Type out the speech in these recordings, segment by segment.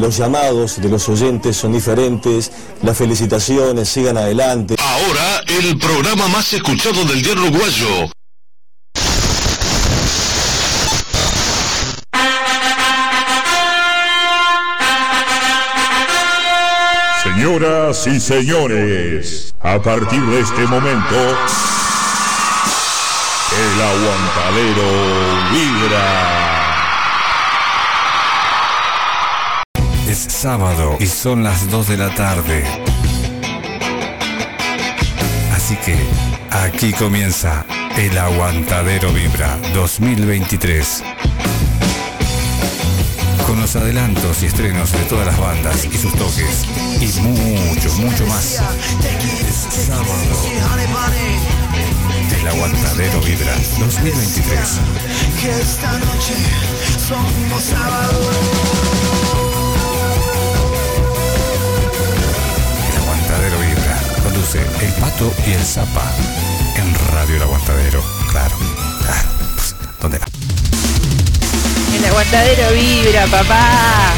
los llamados de los oyentes son diferentes, las felicitaciones, sigan adelante. Ahora, el programa más escuchado del día uruguayo. Señoras y señores, a partir de este momento, el aguantadero vibra. Es sábado y son las 2 de la tarde. Así que aquí comienza el Aguantadero Vibra 2023. Con los adelantos y estrenos de todas las bandas y sus toques. Y mucho, mucho más. Es sábado. El Aguantadero Vibra 2023. Que esta noche somos sábado. Conduce El Pato y el Zapa. En Radio El Aguantadero. Claro. Ah, pues, ¿Dónde va? El aguantadero vibra, papá.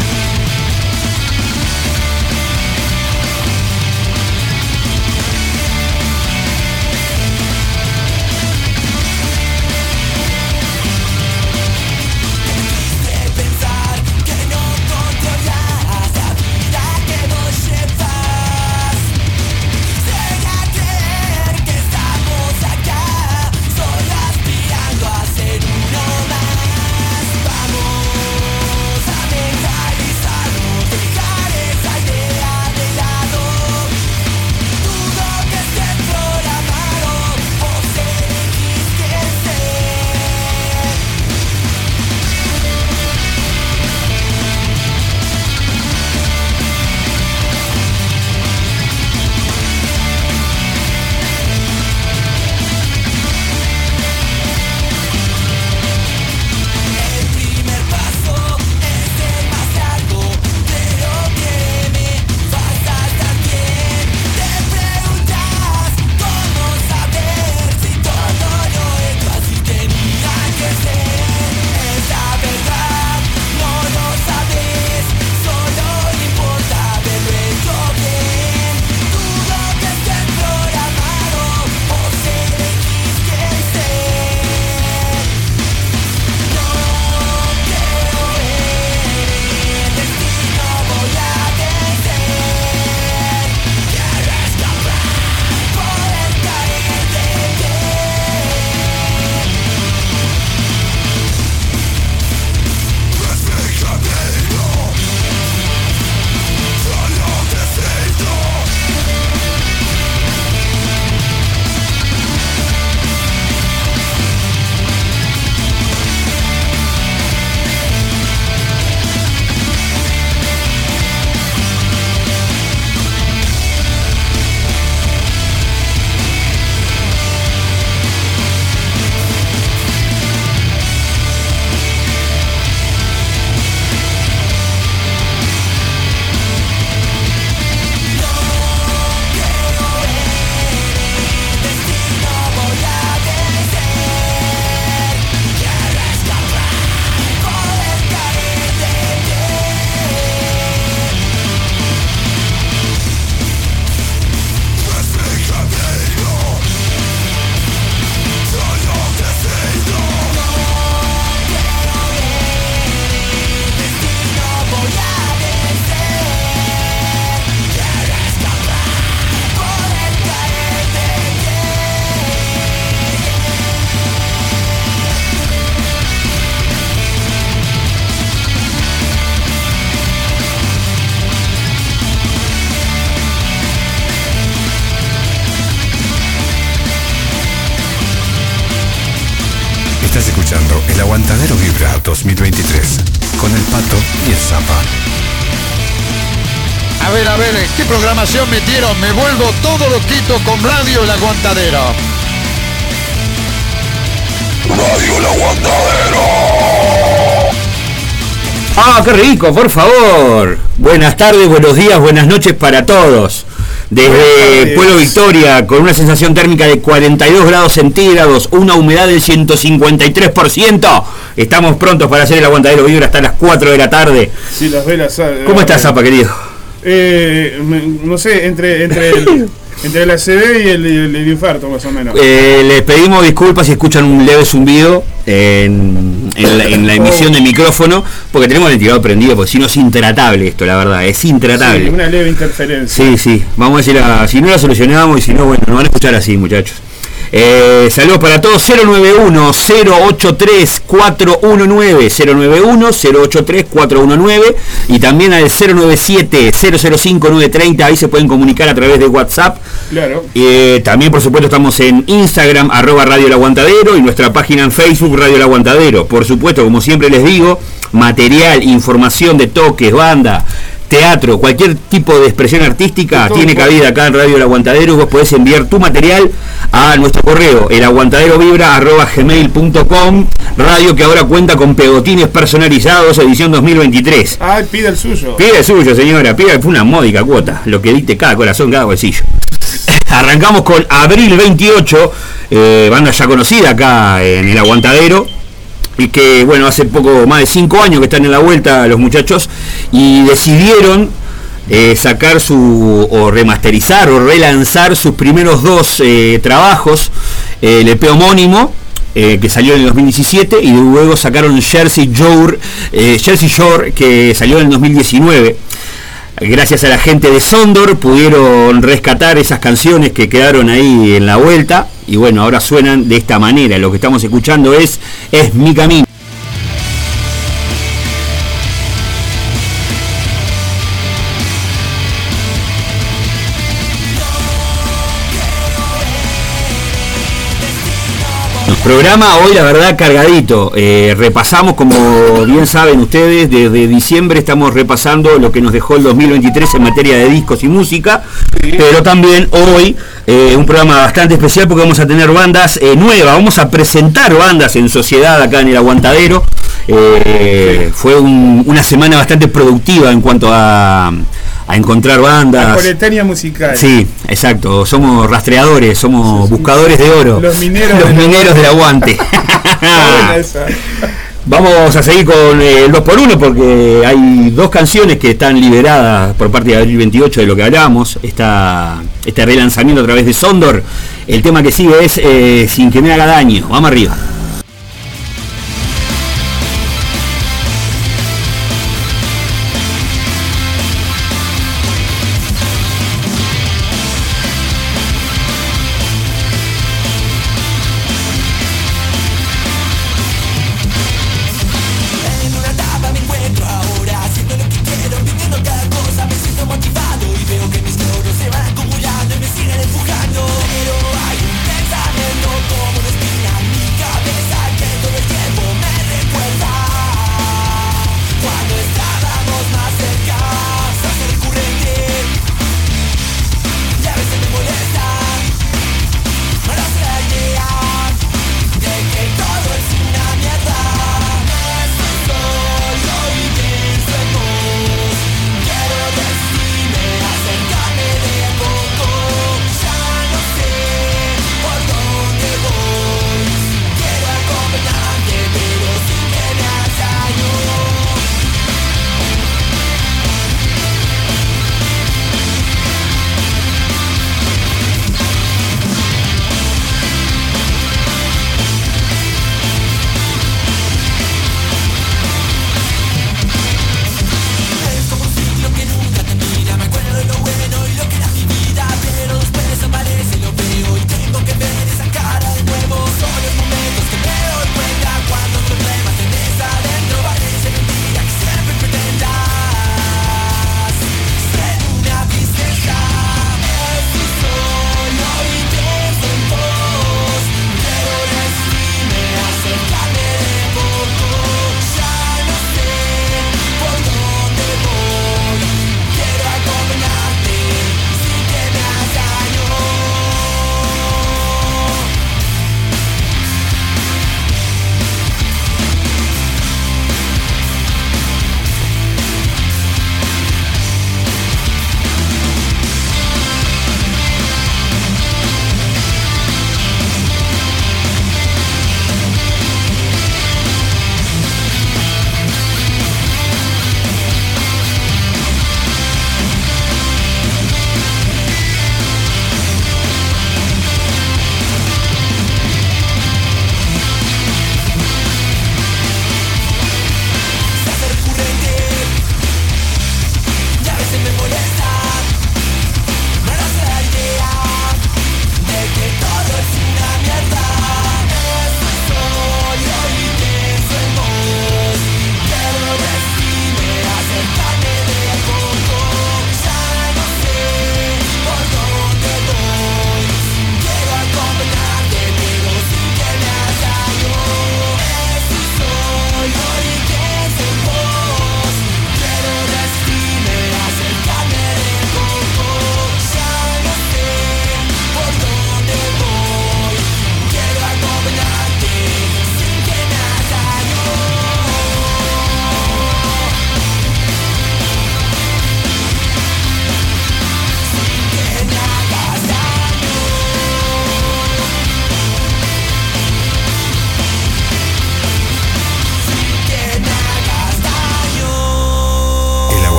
Aguantadero Vibra 2023 con el Pato y el Zapa. A ver, a ver, ¿qué programación metieron? Me vuelvo todo loquito con Radio El Aguantadero. Radio El Aguantadero. Ah, qué rico, por favor. Buenas tardes, buenos días, buenas noches para todos. Desde Pueblo Victoria, con una sensación térmica de 42 grados centígrados, una humedad del 153%. Estamos prontos para hacer el aguantadero vibra hasta las 4 de la tarde. Sí, las velas. ah, ¿Cómo estás, Zapa, querido? Eh, no sé, entre, entre, el, entre la CB y el, el- el infarto, más o menos. Eh, les pedimos disculpas si escuchan un leve zumbido en, en la, en la emisión de micrófono, porque tenemos el ventilador prendido, porque si no es intratable esto, la verdad, es intratable. Sí, una leve interferencia. Sí, sí, vamos a decir, a- si no la solucionamos y si no, bueno, nos van a escuchar así, muchachos. Eh, saludos para todos, 091-083-419, 091-083-419 y también al 097-005-930, ahí se pueden comunicar a través de WhatsApp. Claro. Eh, también, por supuesto, estamos en Instagram, arroba Radio El Aguantadero, y nuestra página en Facebook, Radio El Aguantadero. Por supuesto, como siempre les digo, material, información de toques, banda, teatro, cualquier tipo de expresión artística tiene cabida acá en Radio El Aguantadero. Vos podés enviar tu material a nuestro correo, elaguantaderovibra.gmail.com Radio que ahora cuenta con pegotines personalizados, edición 2023. Ah, pide el suyo. Pide el suyo, señora, pide fue una módica cuota, lo que diste cada corazón, cada bolsillo. Arrancamos con Abril 28, eh, banda ya conocida acá en el Aguantadero, y que bueno, hace poco más de 5 años que están en la vuelta los muchachos, y decidieron eh, sacar su, o remasterizar o relanzar sus primeros dos eh, trabajos, el EP homónimo, eh, que salió en el 2017 y luego sacaron Jersey Shore, Jersey Shore que salió en el 2019. Gracias a la gente de Sondor pudieron rescatar esas canciones que quedaron ahí en la vuelta y bueno, ahora suenan de esta manera. Lo que estamos escuchando es Es mi camino. Programa hoy la verdad cargadito. Eh, repasamos, como bien saben ustedes, desde diciembre estamos repasando lo que nos dejó el 2023 en materia de discos y música. Pero también hoy eh, un programa bastante especial porque vamos a tener bandas eh, nuevas. Vamos a presentar bandas en sociedad acá en el Aguantadero. Fue un- una semana bastante productiva en cuanto a, a encontrar bandas. Coletania musical. Sí, exacto. Somos rastreadores, somos buscadores de oro. Los mineros Los mineros del aguante. Vamos a seguir con eh, el 2x1 porque hay dos canciones que están liberadas por parte de Abril 28 de lo que hablamos. Esta, este relanzamiento a través de Sondor. El tema que sigue es eh, Sin que me haga daño. Vamos arriba.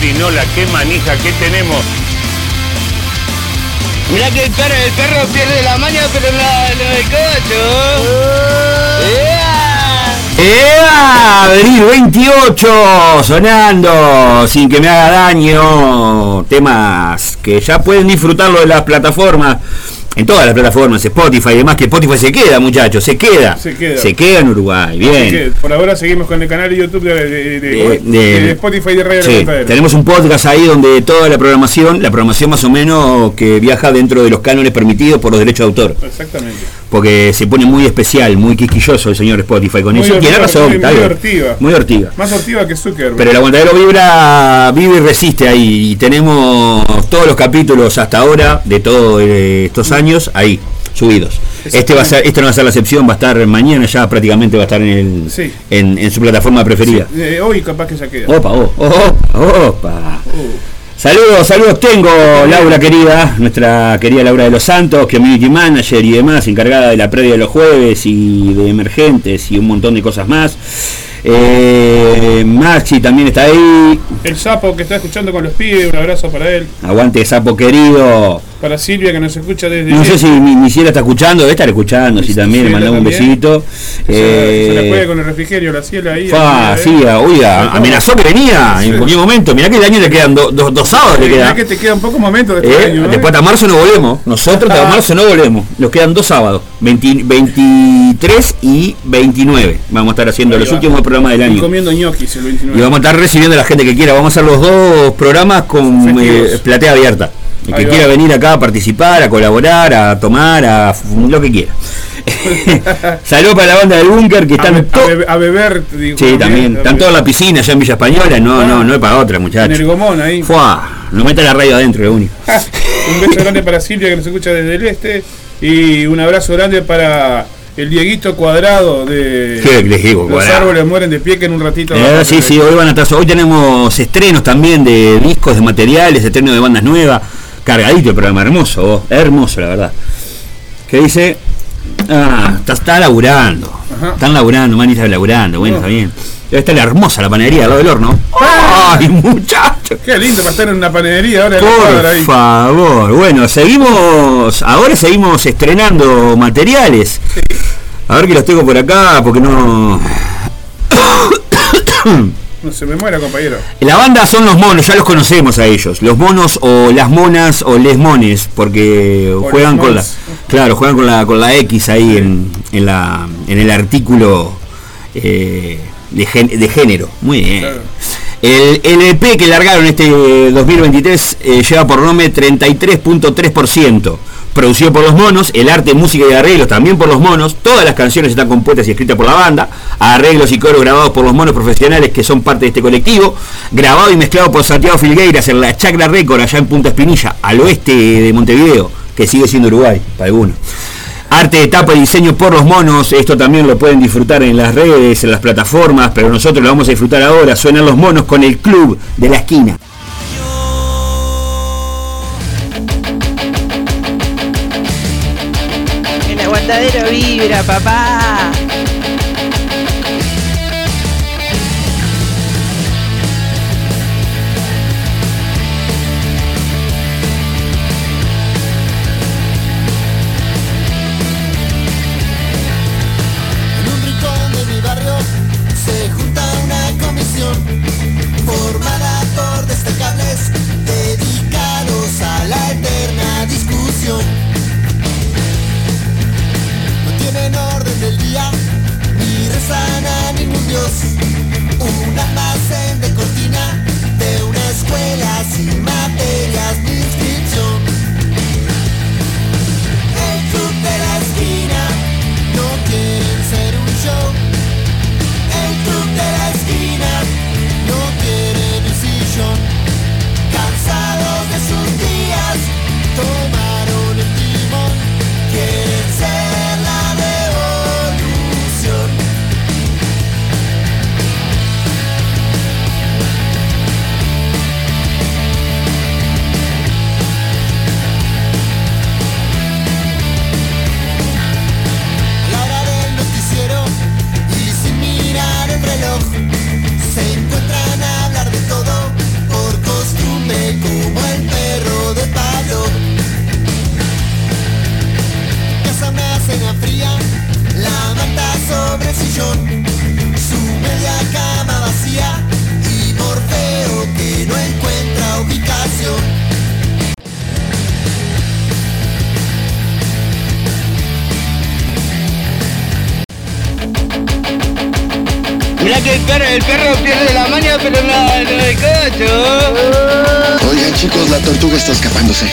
A la perinola, qué manija que tenemos. Mirá que el perro, el perro pierde la maña, pero no, no el cocho. ¡Ea! Abril 28 sonando sin que me haga daño. Temas que ya pueden disfrutarlo de las plataformas. En todas las plataformas, Spotify y demás, que Spotify se queda, muchachos, se queda. Se queda. en Uruguay, bien. que por ahora seguimos con el canal de YouTube de, de- de- De- de de- Spotify de Radio Sí, tenemos un podcast ahí donde toda la programación, la programación más o menos que viaja dentro de los cánones permitidos por los derechos de autor. Exactamente. Porque se pone muy especial, muy quisquilloso el señor Spotify con Muy eso. Tiene razón, muy- muy bien. hortiva. Muy hortiva. Más hortiva que Zuckerberg. Pero el aguantadero vibra, vive y resiste ahí. Y tenemos todos los capítulos hasta ahora de todos estos años ahí, subidos. Este va a ser, esto no va a ser la excepción, va a estar mañana ya prácticamente va a estar en, el, Sí. en, en su plataforma preferida. Eh, hoy capaz que ya queda. Opa, oh, oh, oh, opa. Saludos, saludos tengo, Laura querida, nuestra querida Laura de los Santos, community manager y demás, encargada de la previa de los jueves y de emergentes y un montón de cosas más. Eh, Maxi también está ahí. El sapo que está escuchando con los pibes, un abrazo para él. Aguante sapo querido. Para Silvia que nos escucha desde. No sé si mi, mi ciela está escuchando, debe estar escuchando, si también le mandamos un besito. Se, se la Eh, juega con el refrigerio, la ciela ahí. fa, ahí, sí, eh. oiga, amenazó que venía en cualquier momento. Mirá que el año le quedan do- do- dos sábados le Mirá que te quedan pocos momentos de este Eh, año. ¿eh? después hasta marzo no volvemos. Nosotros hasta marzo no volvemos. Nos quedan dos sábados. 20 23 y 29. Vamos a estar haciendo Ahí los va. últimos programas del Y año. comiendo ñoquis el 29. Y vamos a estar recibiendo a la gente que quiera. Vamos a hacer los dos programas con eh, platea abierta. El que quiera venir acá a participar, a colaborar, a tomar, a lo que quiera. Saludos para la banda del búnker que a, están be- a be- a beber, digo, Sí, también. Están todos en la piscina allá en Villa Española. No, no, no es para otra, En muchachos. el gomón ahí. Fuá, no meta la radio adentro, lo único. un beso grande para Silvia que nos escucha desde el este. Y un abrazo grande para el Dieguito Cuadrado de ¿Qué les digo, Los Cuadrado? árboles mueren de pie que en un ratito. Eh, sí, sí, hoy van a estar, hoy tenemos estrenos también de discos, de materiales, estrenos de bandas nuevas, cargadito el programa, hermoso, vos, hermoso la verdad. ¿Qué dice? Ah, está, está laburando, Ajá. están laburando, manita laburando, bueno, Oh. está bien. Debe estar hermosa la panadería al lado del horno. ¡Ay, muchacho! Qué lindo para estar en una panadería ahora Por ahí. favor, bueno, seguimos, ahora seguimos estrenando materiales. A ver que los tengo por acá, porque no... No se me muera, compañero. La banda son los monos, ya los conocemos a ellos. Los monos o las monas o les mones, porque O juegan con la, claro, juegan con la con la X ahí en, en la en el artículo eh, de, gen- de género. Muy bien. Claro. El LP que largaron este 2023 eh, lleva por nombre 33.3%. Producido por los monos, el arte, música y arreglos también por los monos. Todas las canciones están compuestas y escritas por la banda. Arreglos y coros grabados por los monos profesionales que son parte de este colectivo. Grabado y mezclado por Santiago Filgueiras en la Chacra Record allá en Punta Espinilla, al oeste de Montevideo, que sigue siendo Uruguay para algunos. Arte de tapa y diseño por los monos, esto también lo pueden disfrutar en las redes, en las plataformas, pero nosotros lo vamos a disfrutar ahora. Suenan los monos con el club de la esquina. Aguantadero vibra, papá. El perro, pierde la maña, pero no, no el cocho. Oigan chicos, la tortuga está escapándose.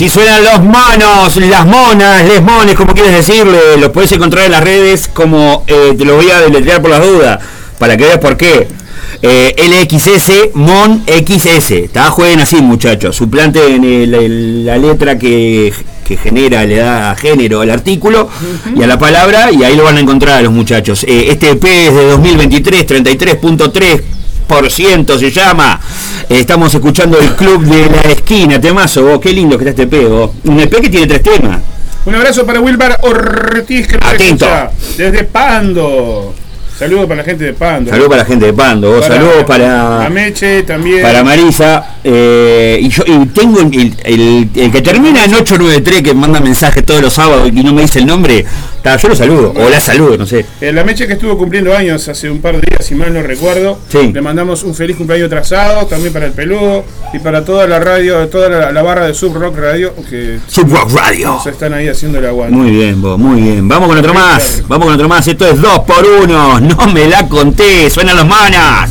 Así suenan los monos, las monas, les mones, como quieres decirle. Los puedes encontrar en las redes como eh, te lo voy a deletrear por las dudas, para que veas por qué. Eh, LXS Mon XS. Está jueguen así, muchachos. Suplanten el- el- la letra que, que genera, le da género al artículo y a la palabra, y ahí lo van a encontrar a los muchachos. Eh, este EP es de 2023, 33.3% se llama. Estamos escuchando el club de la esquina, temazo, vos, qué lindo que está este vos. Un EP que tiene tres temas. Un abrazo para Wilbar Ortiz que Atento. desde Pando. Saludos para la gente de Pando. Saludos para la gente de Pando, saludos para, a Meche también. para Marisa. eh, y yo y tengo el, el- el que termina en 893 que manda mensajes todos los sábados y no me dice el nombre. Ta, yo lo saludo, o la saludo, no sé. Eh, la Meche que estuvo cumpliendo años hace un par de días, si mal no recuerdo. Sí. Le mandamos un feliz cumpleaños atrasado, también para el peludo y para toda la radio, toda la, la barra de Sub Rock Radio que Sub Rock Radio. se están ahí haciendo el aguante. Muy bien, vos, muy bien. Vamos con otro más. Vamos con otro más. Esto es 2 por 1 No me la conté. Suenan los manas.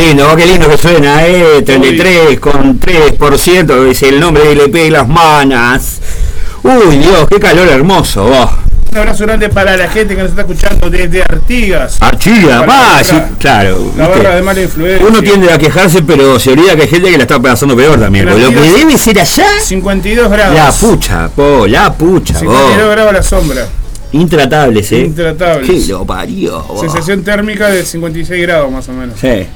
Lindo, qué lindo que suena, eh. 33 con 3%, es el nombre del EP de las manas. Uy, Dios, qué calor hermoso, vos. Un abrazo grande para la gente que nos está escuchando desde Artigas. Para va, sí, claro. La barra de mala influencia. Uno tiende a quejarse, pero se olvida que hay gente que la está pasando peor también. Lo que Artigas, debe ser allá, 52 grados. la pucha, po, la pucha, 52 vos. grados a la sombra. Intratables, eh. Intratables. Que lo parió, vos. Sensación térmica de 56 grados más o menos. Sí.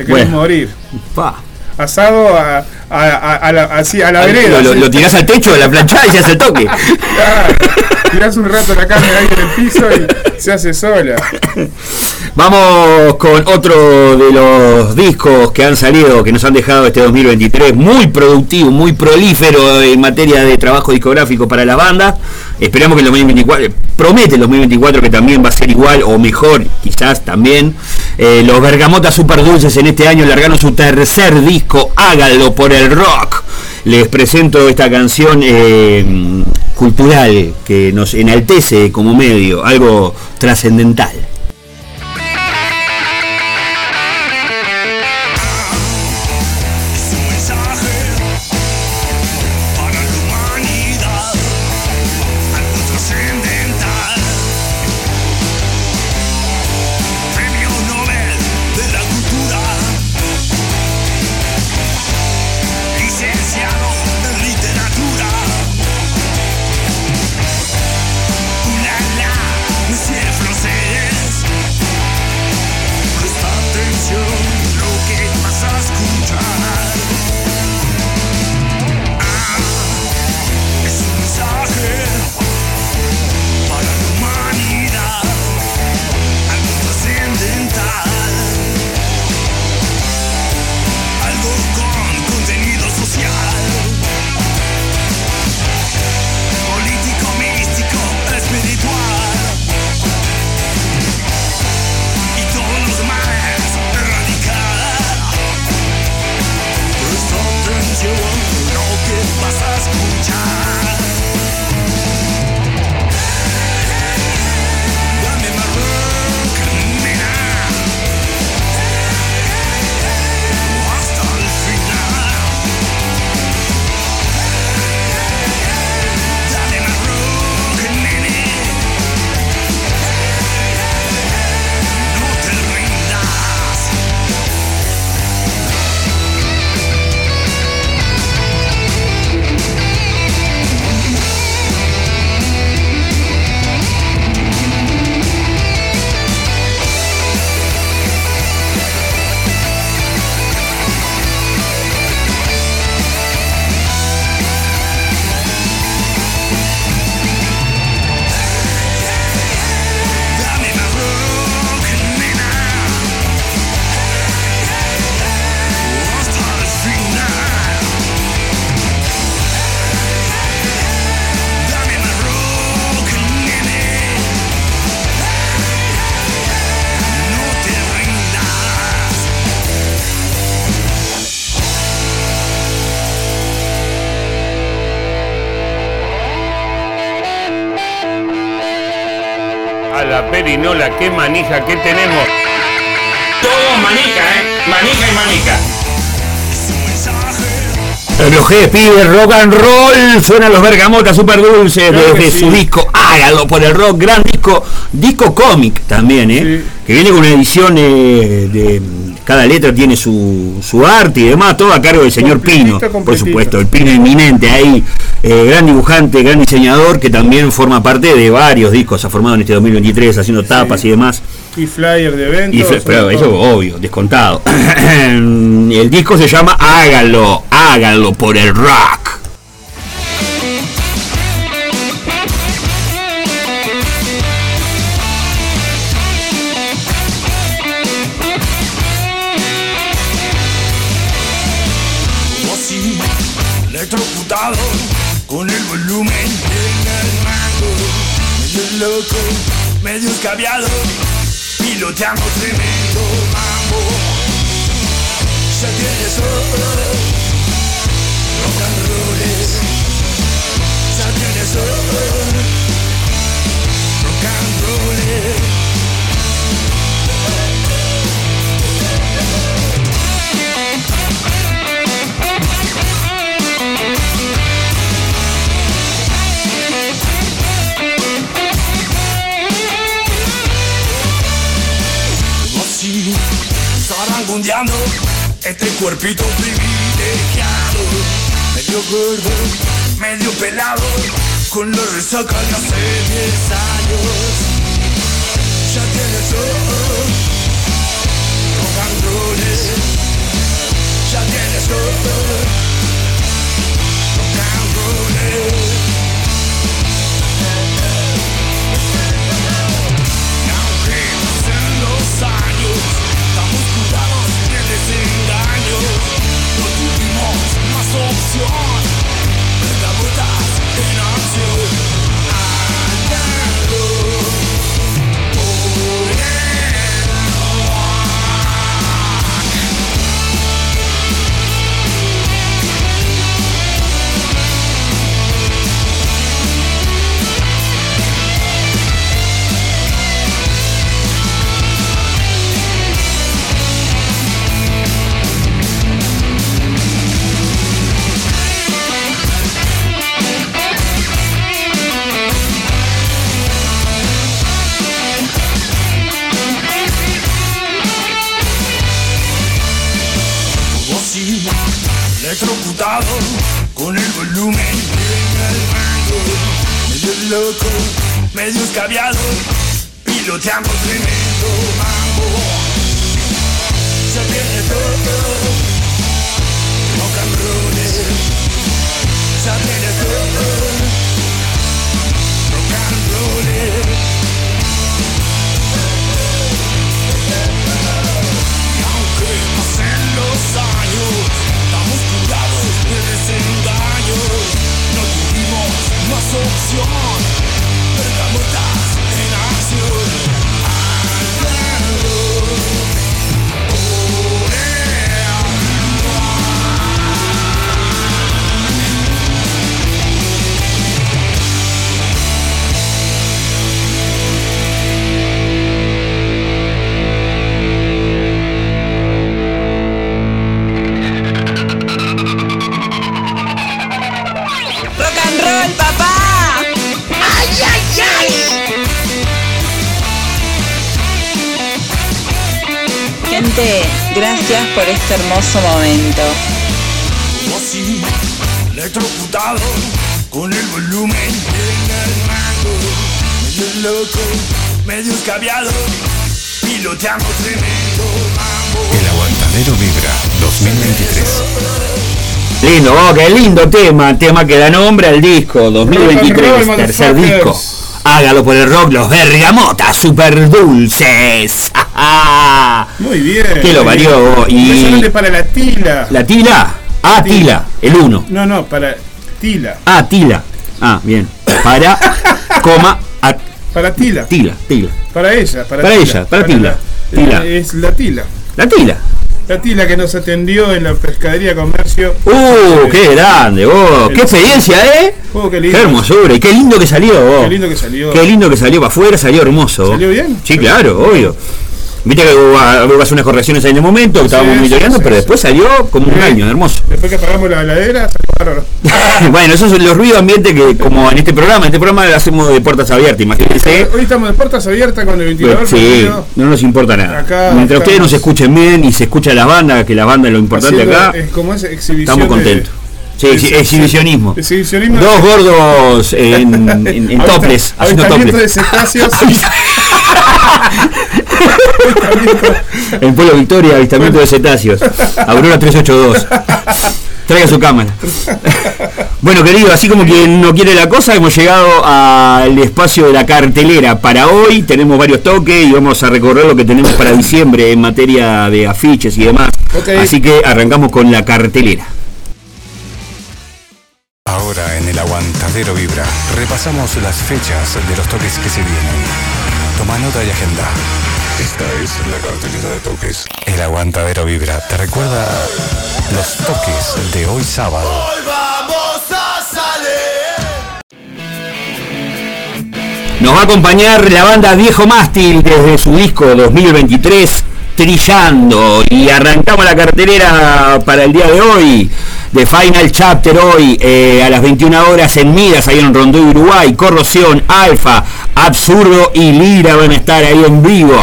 Te querés Bueno. morir. Pa. Asado a, a, a, a la, así, a la vereda. lo, lo tirás al techo de la planchada y se hace el toque. Claro. Tirás un rato la carne ahí en el piso y se hace sola. Vamos con otro de los discos que han salido, que nos han dejado este 2023, muy productivo, muy prolífero en materia de trabajo discográfico para la banda. Esperamos que el 2024, promete el 2024 que también va a ser igual o mejor, quizás también. Eh, los Bergamotas Super Dulces en este año largaron su tercer disco, Hágalo por el Rock. Les presento esta canción eh, cultural que nos enaltece como medio, algo trascendental. La perinola, qué manija que tenemos. Todo manija, ¿eh? Manija y manija. Relojé, pibe, rock and roll. Suenan los bergamotas super dulces Claro desde sí. su disco Hágalo por el rock, gran disco, disco cómic también, ¿eh? Sí. Que viene con una edición eh, de. Cada letra tiene su, su arte y demás, todo a cargo del señor Completito, Pino, por supuesto, el Pino eminente ahí, eh, gran dibujante, gran diseñador, que también forma parte de varios discos, ha formado en este 2023 haciendo tapas y demás. Y flyer de eventos. Y pero eso todo. obvio, descontado. el disco se llama Hágalo, hágalo por el rock. Piloteando tremendo este cuerpito privilegiado, medio gordo, medio pelado, con la resaca de hace 10 años. Ya tienes todo, rock ya tienes todo, con el volumen medio loco, medio escabiado, piloteando tremendo mambo. Ya viene todo, gracias por este hermoso momento. Como así, electrocutado con el volumen en el mango, medio loco, medio escabiado, piloteando tremendo mambo. El aguantadero vibra 2023. Lindo, oh, qué lindo tema, tema que da nombre al disco 2023, roll, tercer disco. Hágalo por el rock, los bergamotas super dulces. Muy bien. Que lo varió. Y para la tila. la tila, ah, tila, el uno. No, no, para tila. Ah, tila. Ah, bien. Para, coma, a, Para tila. tila, tila. Para ella. Para, Para tila. ella, para tila. la- Tila. Es la tila. La tila. La tila que nos atendió en la pescadería comercio. Uh, qué grande, vos. Qué experiencia, ¿eh? Oh, qué lindo. Qué hermosura. Y qué lindo que salió, vos. Qué lindo que salió. Qué lindo que salió para afuera, salió hermoso. ¿Salió bien? Sí, claro, obvio. Viste que hubo, hubo unas correcciones en el momento, que estábamos sí, monitoreando, sí, pero sí. después salió como un año, hermoso. Después que apagamos la heladera, salió bueno, esos son los ruidos ambientes que, como en este programa, en este programa lo hacemos de puertas abiertas, imagínense. Hoy estamos de puertas abiertas con el ventilador. Sí, no nos importa nada. Acá Mientras ustedes estamos. nos escuchen bien y se escucha la banda, que la banda es lo importante Haciendo- acá, Es como es estamos contentos. Sí, de- sí, exhibicionismo. Exhibicionismo. Dos gordos en, en, en toples, haciendo de toples. cetáceos. En Pueblo Victoria, avistamiento de cetáceos. Aurora 382. Traiga su cámara. Bueno, querido, así como quien no quiere la cosa, hemos llegado al espacio de la cartelera. Para hoy tenemos varios toques y vamos a recorrer lo que tenemos para diciembre en materia de afiches y demás. Así que arrancamos con la cartelera. Ahora en el aguantadero vibra, repasamos las fechas de los toques que se vienen. Toma nota y agenda. Esta es la cartelera de toques. El aguantadero vibra te recuerda los toques de hoy sábado. Hoy vamos a salir. Nos va a acompañar la banda Viejo Mástil desde su disco 2023 Trillando y arrancamos la cartelera para el día de hoy de Final Chapter hoy eh, a las 21 horas en Midas, ahí en Rondó, Uruguay, Corrosión, Alfa, Absurdo y Lira van a estar ahí en vivo.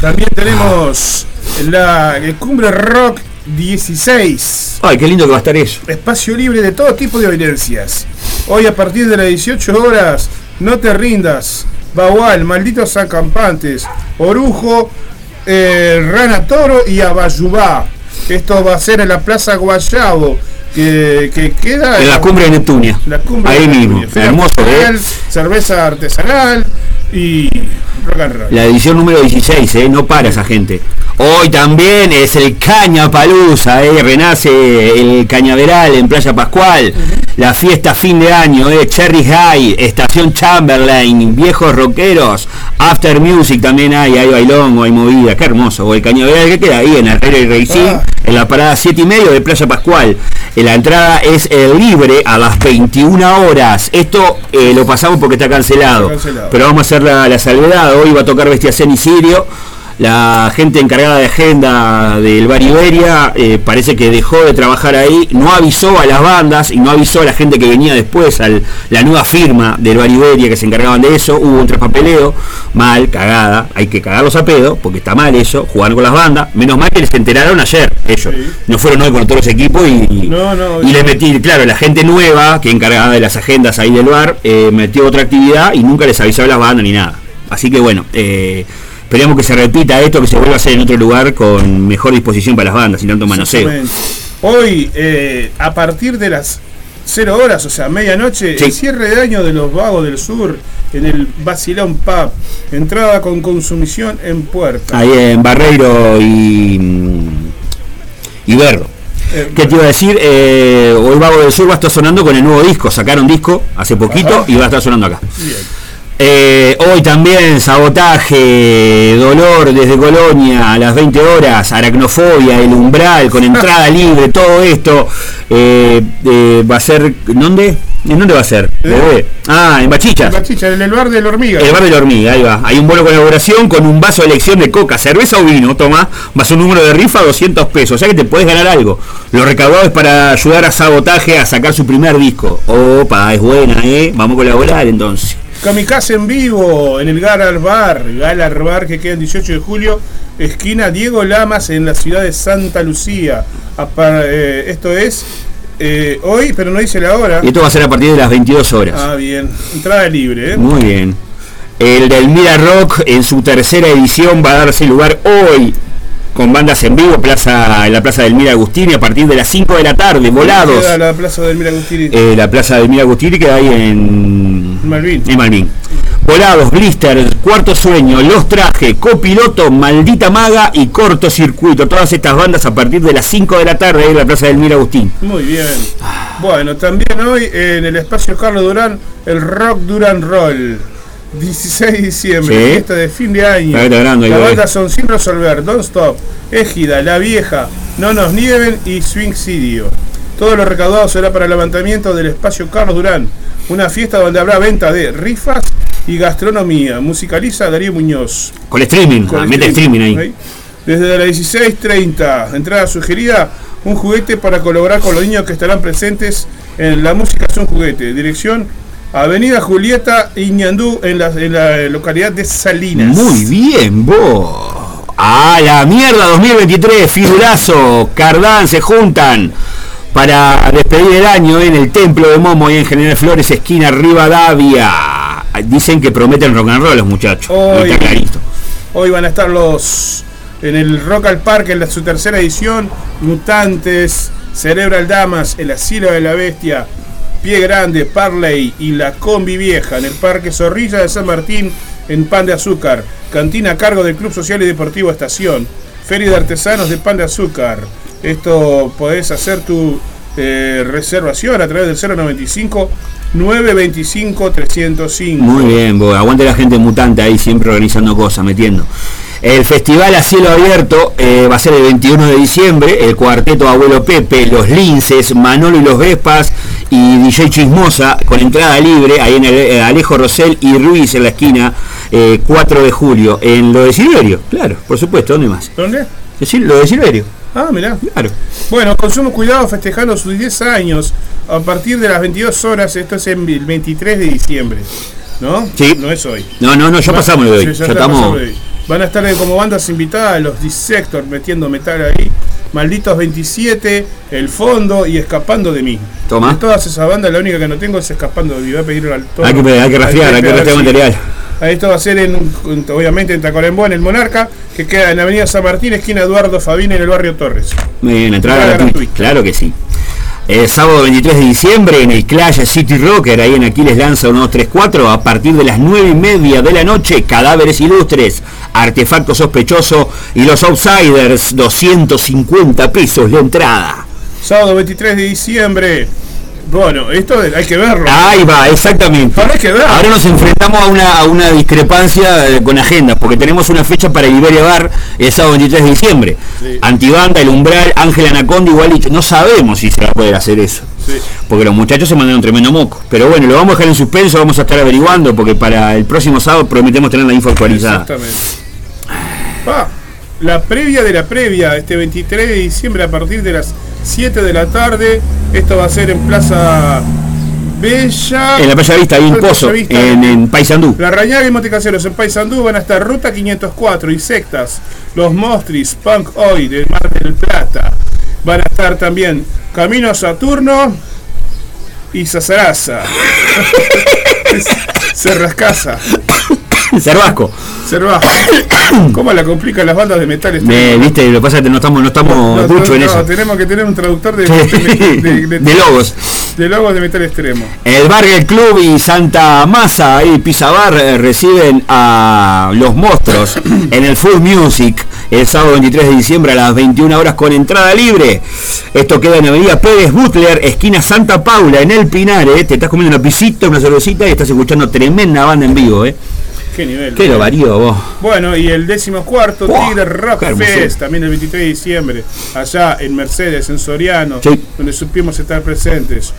También tenemos la Cumbre Rock 16. Ay, qué lindo que va a estar eso. Espacio libre de todo tipo de violencias. Hoy a partir de las 18 horas, no te rindas. Bagual, malditos acampantes, Orujo, eh, Rana Toro y Abayubá. Esto va a ser en la Plaza Guayabo, que, que queda En la cumbre de Neptunia. la cumbre ahí de mismo. Neptunia. Hermoso, ¿eh? artesanal, Cerveza artesanal y rock and roll. La edición número 16, ¿eh? no para esa gente. Hoy también es el Caña Palusa, ¿eh? renace el Cañaveral en Playa Pascual. La fiesta fin de año, ¿eh? Cherry High, Estación Chamberlain, viejos rockeros, After Music también hay, hay bailongo, hay movida, qué hermoso. O el Cañaveral que queda ahí en Herrera y Racing, Ah. en la parada 7 y medio de Playa Pascual. Eh, La entrada es eh, libre a las 21 horas. Esto lo pasamos porque está cancelado. Está cancelado. Pero vamos a hacer la, la salvedad. Hoy va a tocar Bestiacén y Sirio. La gente encargada de agenda del Bar Iberia eh, parece que dejó de trabajar ahí, no avisó a las bandas y no avisó a la gente que venía después, a la nueva firma del Bar Iberia que se encargaban de eso, hubo un traspapeleo, mal, cagada, hay que cagarlos a pedo, porque está mal eso, jugar con las bandas, menos mal que les enteraron ayer, ellos, no fueron hoy con todos los equipos y, No, no, y le metí, claro, la gente nueva que encargada de las agendas ahí del bar, eh, metió otra actividad y nunca les avisó a las bandas ni nada. Así que bueno, eh, esperemos que se repita esto, que se vuelva a hacer en otro lugar con mejor disposición para las bandas, sin tanto manoseo. Hoy, eh, a partir de las 0 horas, o sea, medianoche, Sí. el cierre de año de los Vagos del Sur en el Basilón Pub. Entrada con consumición en puerta. Ahí en Barreiro y, mm, y Berro. Eh, ¿Qué te iba a decir? Eh, hoy Vago del Sur va a estar sonando con el nuevo disco. Sacaron disco hace poquito Ajá. y va a estar sonando acá. Bien. Eh, hoy también sabotaje, dolor desde Colonia a las 20 horas, aracnofobia, el umbral con entrada libre, todo esto eh, eh, va a ser, ¿en dónde? ¿En dónde va a ser? Bebé. Ah, en Bachichas. Bachicha, en el bar de la hormiga. El bar de la hormiga, ahí va. Hay un bono colaboración con un vaso de elección de coca, cerveza o vino, toma, vas un número de rifa 200 pesos, o sea que te puedes ganar algo. Lo recaudado es para ayudar a Sabotaje a sacar su primer disco. Opa, es buena, ¿eh? Vamos a colaborar entonces. Kamikaze en vivo en el Galar Bar, Galar Bar que queda el 18 de julio, esquina Diego Lamas en la ciudad de Santa Lucía. Eh, esto es eh, hoy, pero no dice la hora. Y esto va a ser a partir de las 22 horas. Ah, bien. Entrada libre, ¿eh? Muy bien. El del Mira Rock en su tercera edición va a darse lugar hoy con bandas en vivo plaza, en la Plaza del Mira Agustini a partir de las 5 de la tarde, volados. Queda la plaza del Miragustini. Eh, la Plaza del Mira Agustini queda ahí en Malvin. Malvin. Volados, Blister, Cuarto Sueño, Los Traje, Copiloto, Maldita Maga y Cortocircuito. Todas estas bandas a partir de las 5 de la tarde en la Plaza del Mira Agustín. Muy bien. Bueno, también hoy en el espacio Carlos Durán, el Rock Durán Roll. 16 de diciembre, Sí. fiesta de fin de año. Las bandas ves. son Sin Resolver, Don't Stop, Égida, La Vieja, No Nos Nieben y Swing Sidio. Todo lo recaudado será para el levantamiento del espacio Carlos Durán, una fiesta donde habrá venta de rifas y gastronomía. Musicaliza Darío Muñoz. Con streaming, Con ah, mete streaming ahí. ahí. Desde las 16.30, entrada sugerida, un juguete para colaborar con los niños que estarán presentes en La Música es un juguete. Dirección, Avenida Julieta Iñandú, en la, en la localidad de Salinas. Muy bien, vos. A la mierda 2023, figurazo, Cardán se juntan para despedir el año en el templo de Momo y en General Flores, esquina Rivadavia. Dicen que prometen rock and roll los muchachos. Hoy, van a estar los en el Rock al Parque en la, su tercera edición, Mutantes, Cerebral Damas, El Asilo de la Bestia, Pie Grande, Parley y La Combi Vieja en el Parque Zorrilla de San Martín en Pan de Azúcar, cantina a cargo del Club Social y Deportivo Estación, Feria de Artesanos de Pan de Azúcar. Esto podés hacer tu eh, reservación a través del 095 925 305. Muy bien, vos. aguante la gente mutante ahí siempre organizando cosas, metiendo. El festival a cielo abierto eh, va a ser el 21 de diciembre. El cuarteto Abuelo Pepe, Los Linces, Manolo y los Vespas y DJ Chismosa con entrada libre, ahí en el eh, Alejo Rosell y Ruiz en la esquina, eh, 4 de julio. En lo de Silverio, claro, por supuesto, ¿dónde más? ¿Dónde? Lo de Silverio. Ah, mirá. Claro. Bueno, Consumo Cuidado festejando sus 10 años a partir de las 22 horas. Esto es en el 23 de diciembre. ¿No? Sí. No es hoy. No, no, no, ya Va- pasamos de hoy. Ya está estamos. hoy. Van a estar como bandas invitadas los Dissector metiendo metal ahí. Malditos 27, El Fondo y Escapando de mí. Toma. De todas esas bandas, la única que no tengo es Escapando de mí. Voy a pedirle al. Hay que, hay que rastrear, hay que rastrear material. Esto va a ser en, en- obviamente en Tacuarembó, en el Monarca, que queda en Avenida San Martín, esquina Eduardo Fabín, en el barrio Torres. Muy bien, entrada gratuita. gratuita. Claro que sí. El sábado 23 de diciembre en el Clash City Rocker, ahí en Aquiles Lanza 1234, a partir de las 9 y media de la noche, cadáveres ilustres, artefacto sospechoso y los outsiders, 250 pesos la entrada. Sábado 23 de diciembre. Bueno, esto hay que verlo. Ahí va, exactamente. Ahora hay que ver. Ahora nos enfrentamos a una, a una discrepancia eh, con agendas, porque tenemos una fecha para el Iberia Bar el sábado 23 de diciembre. Antibanda, El Umbral, Ángel Anaconda, igual dicho. No sabemos si se va a poder hacer eso. Porque los muchachos se mandaron un tremendo moco. Pero bueno, lo vamos a dejar en suspenso, vamos a estar averiguando, porque para el próximo sábado prometemos tener la info actualizada. Exactamente. Ah, la previa de la previa, este 23 de diciembre a partir de las 7 de la tarde. Esto va a ser en Plaza Bella. En la Playa Vista, ahí en Pozo, en, en Paysandú. La Rañaga y Montecaseros en Paysandú van a estar Ruta 504 y Sectas, Los Mostris, Punk Hoy de Mar del Plata. Van a estar también Camino a Saturno y Sazaraza. Cerrascasa. Cervasco. ¿Cómo la complican las bandas de metal? Me, Viste, lo que pasa es que no estamos, no estamos No, ducho en no, eso. tenemos que tener un traductor de, de- de- de- De logos. de logos de metal extremo. El Barger Club y Santa Masa y Pizza Bar eh, reciben a los monstruos en el Full Music el sábado 23 de diciembre a las 21 horas con entrada libre. Esto queda en Avenida Pérez Butler, esquina Santa Paula, en el Pinar. eh. Te estás comiendo una pisita, una cervecita y estás escuchando tremenda banda en vivo. ¿eh? Qué nivel. Qué lo varío vos. Bueno, y el décimo cuarto Wow, Tigre Rock. Fest, también el 23 de diciembre, allá en Mercedes, en Soriano, Sí. donde supimos estar presentes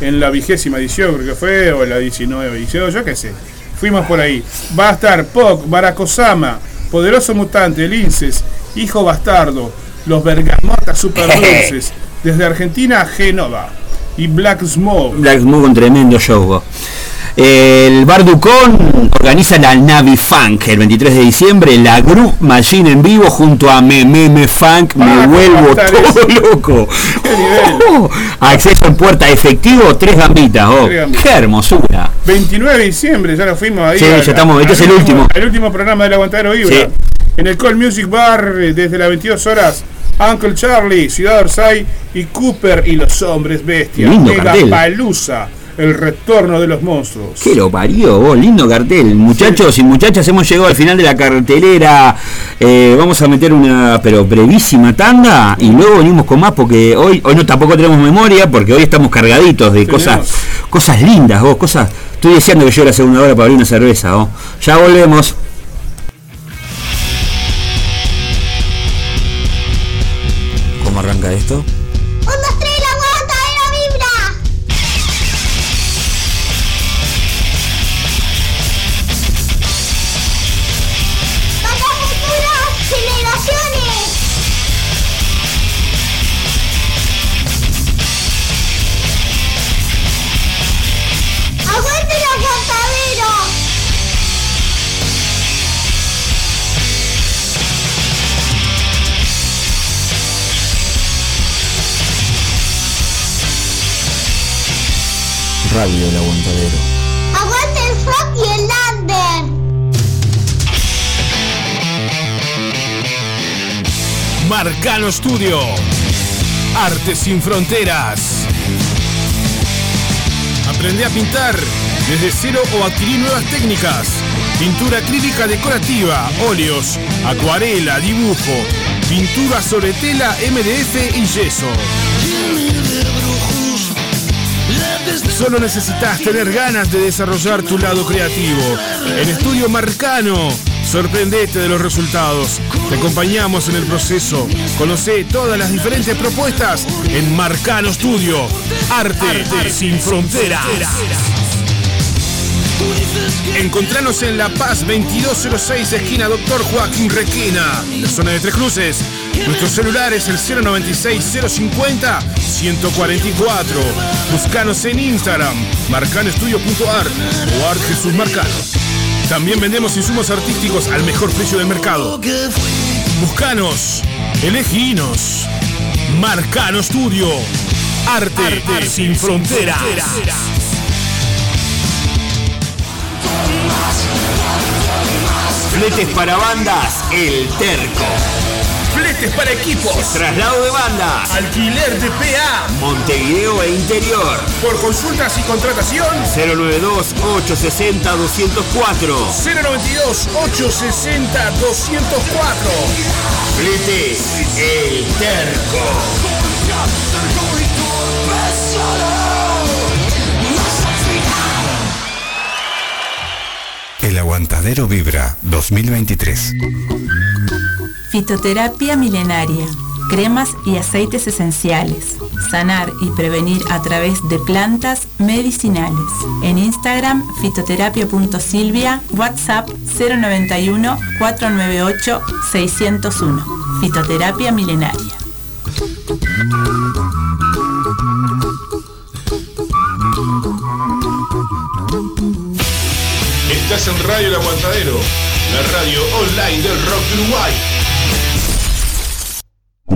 en la vigésima edición, creo que fue, o la 19 edición, yo qué sé. Fuimos por ahí. Va a estar Poc, Baracosama, Poderoso Mutante, Linces, Hijo Bastardo, Los Bergamotas Super Dulces, desde Argentina a Génova, y Black Smoke. Black Smoke, un tremendo show. El Bar Ducón organiza la Navi Funk el 23 de diciembre, la Group Machine en vivo junto a Me Me Me Funk, me Ah, vuelvo ¿cómo está todo eso? loco. Nivel. Oh, acceso en puerta efectivo, tres gambitas, oh. Tres gambitas. qué hermosura. 29 de diciembre, ya nos fuimos ahí. Sí, ya estamos, este es el último. El último programa del Aguantadero Vibra. Sí. En el Call Music Bar, desde las 22 horas, Uncle Charlie, Ciudad Orsay y Cooper y los Hombres Bestias. Lindo cartel. Palusa, el retorno de los monstruos. Qué lo parió, vos, lindo cartel. Muchachos y muchachas, hemos llegado al final de la cartelera. Eh, vamos a meter una, pero brevísima tanda y luego venimos con más porque hoy, hoy no tampoco tenemos memoria porque hoy estamos cargaditos de Tenemos. cosas, cosas lindas, vos, cosas. Estoy deseando que llegue la segunda hora para abrir una cerveza, vos. Ya volvemos. ¿Cómo arranca esto? Radio El Aguantadero. ¡Aguante el rock y el lander! Marcano Studio. Arte sin fronteras. Aprende a pintar desde cero o adquirir nuevas técnicas. Pintura acrílica decorativa, óleos, acuarela, dibujo, pintura sobre tela, MDF y yeso. Solo necesitas tener ganas de desarrollar tu lado creativo. En Estudio Marcano Sorprendete de los resultados. Te acompañamos en el proceso. Conoce todas las diferentes propuestas en Marcano Studio. Arte, sin fronteras. Encontranos en La Paz 2206, esquina Doctor Joaquín Requina, en la zona de Tres Cruces. Nuestro celular es el 096-050-144. Buscanos en Instagram, marcanoestudio.art o Art Jesús. También vendemos insumos artísticos al mejor precio del mercado. Buscanos, eleginos. Marcano Studio. Arte, sin fronteras. Fletes para bandas, El Terco. Para equipos. Traslado de bandas. Alquiler de PA. Montevideo e interior. Por consultas y contratación. 092-860-204. 092-860-204. Fletes, El Terco. El Aguantadero Vibra 2023. Fitoterapia milenaria. Cremas y aceites esenciales. Sanar y prevenir a través de plantas medicinales. En Instagram, fitoterapia.silvia, WhatsApp 091 498 601. Fitoterapia milenaria. Estás en Radio El Aguantadero, la radio online del rock Uruguay.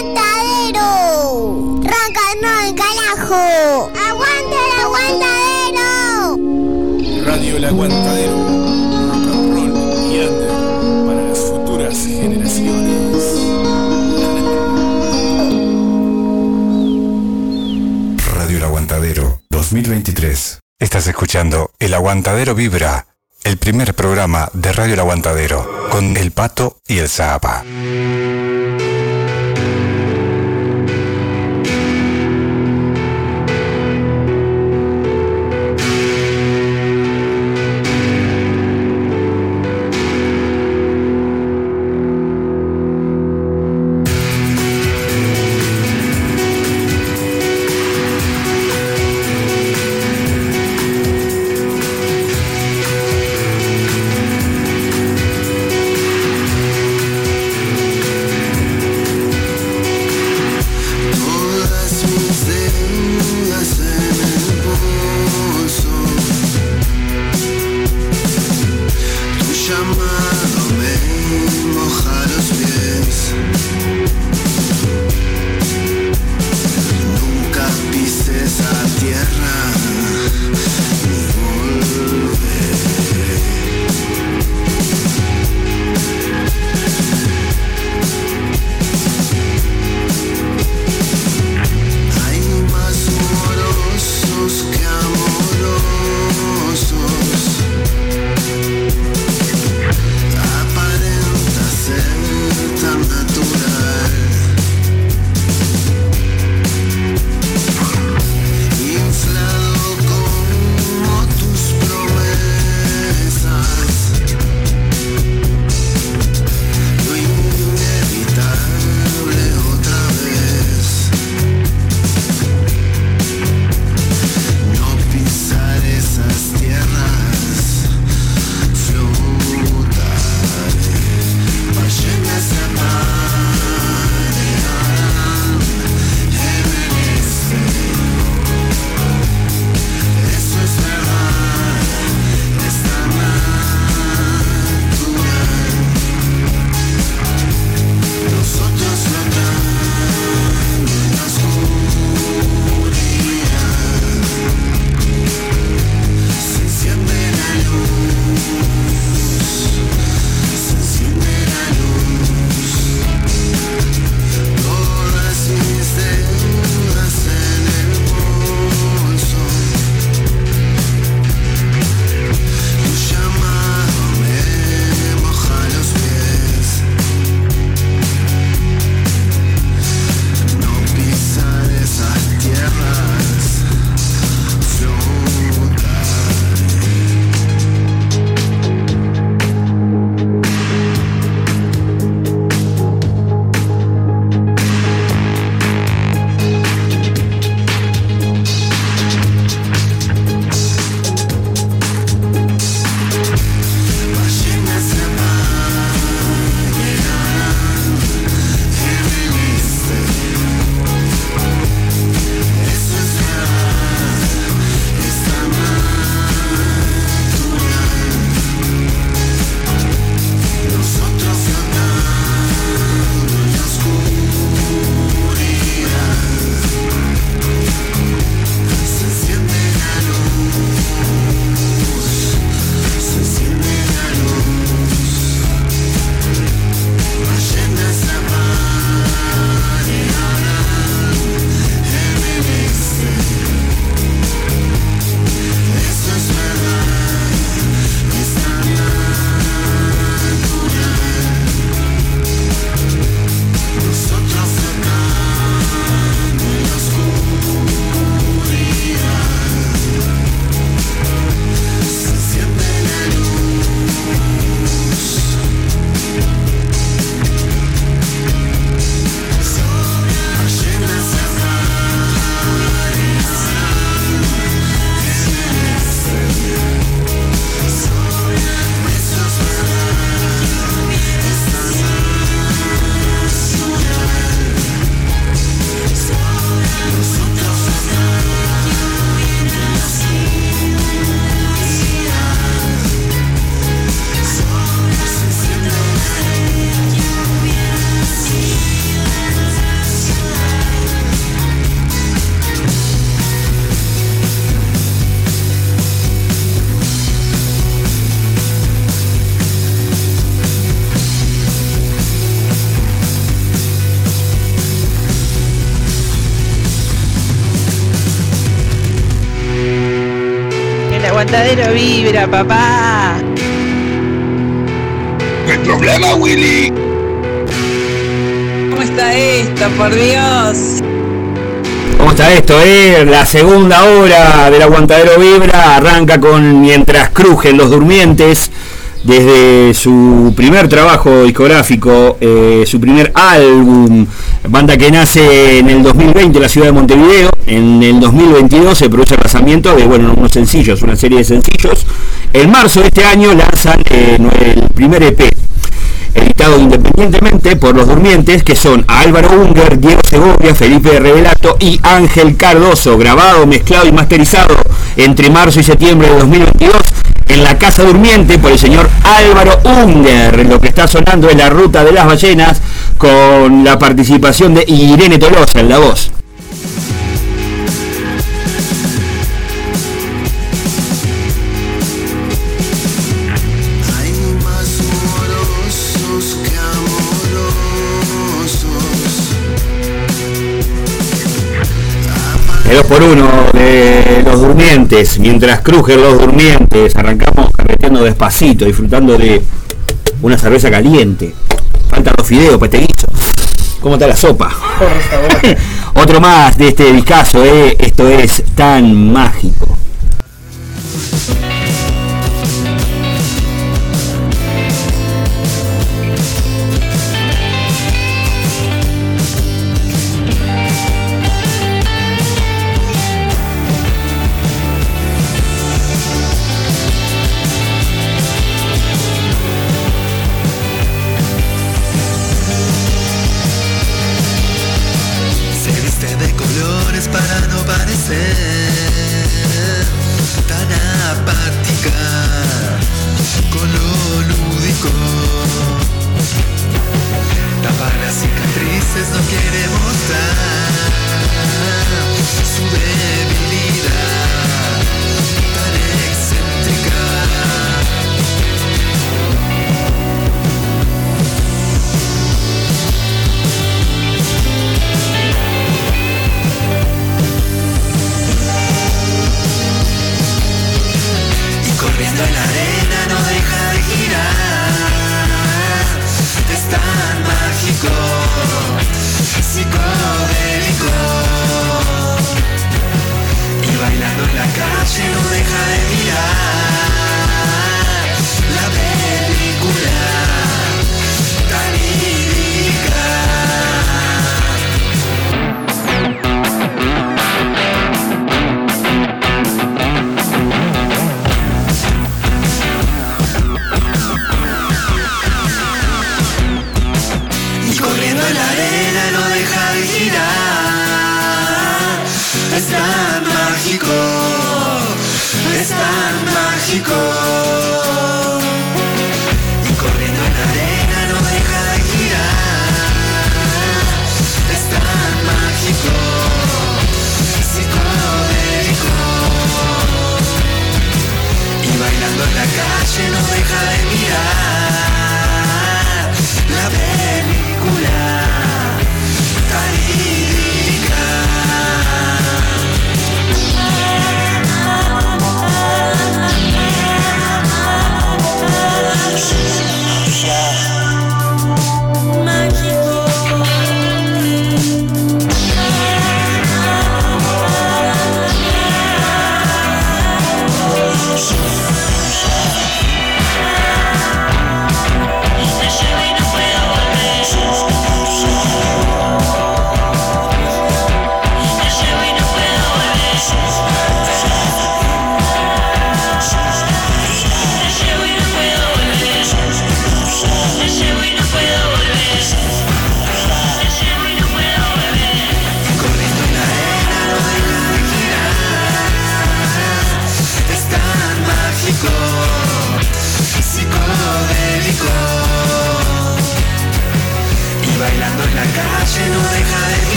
Aguantadero. Ranca el carajo. Aguanta el aguantadero. Radio El Aguantadero. Rock and roll y under para las futuras generaciones. Radio El Aguantadero 2023. Estás escuchando El Aguantadero Vibra, el primer programa de Radio El Aguantadero, con El Pato y el Zapa. El aguantadero vibra, papá. No hay problema, Willy. ¿Cómo está esto, por Dios? ¿Cómo está esto? Eh? La segunda hora del aguantadero Vibra arranca con Mientras crujen los durmientes. Desde su primer trabajo discográfico, eh, su primer álbum, banda que nace en el 2020 en la ciudad de Montevideo, en el 2022 se produce el lanzamiento de bueno, unos sencillos, una serie de sencillos. En marzo de este año lanzan eh, el primer EP, editado independientemente por los durmientes, que son Álvaro Unger, Diego Segovia, Felipe Revelato y Ángel Cardoso, grabado, mezclado y masterizado entre marzo y septiembre de 2022 en la Casa Durmiente por el señor Álvaro Unger. Lo que está sonando es la Ruta de las Ballenas con la participación de Irene Tolosa en la voz. El 2 por 1 de los durmientes, mientras crujen los durmientes, arrancamos carreteando despacito, disfrutando de una cerveza caliente. Faltan los fideos para este guiso. ¿Cómo está la sopa? Otro más de este discazo, ¿eh? esto es tan mágico.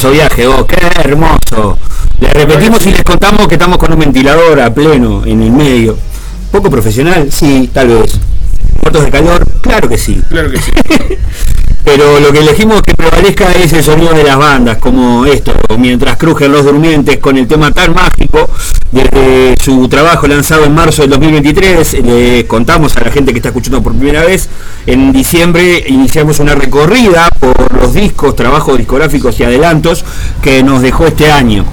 Hermoso viaje, vos, qué hermoso. Le repetimos y les contamos que estamos con un ventilador a pleno en el medio. Poco profesional, sí, tal vez. Muertos de calor, claro que sí. Claro que sí. Pero lo que elegimos que prevalezca es el sonido de las bandas, como esto, mientras crujen los durmientes con el tema tan mágico. Desde su trabajo lanzado en marzo del 2023, le contamos a la gente que está escuchando por primera vez, en diciembre iniciamos una recorrida por los discos, trabajos discográficos y adelantos que nos dejó este año.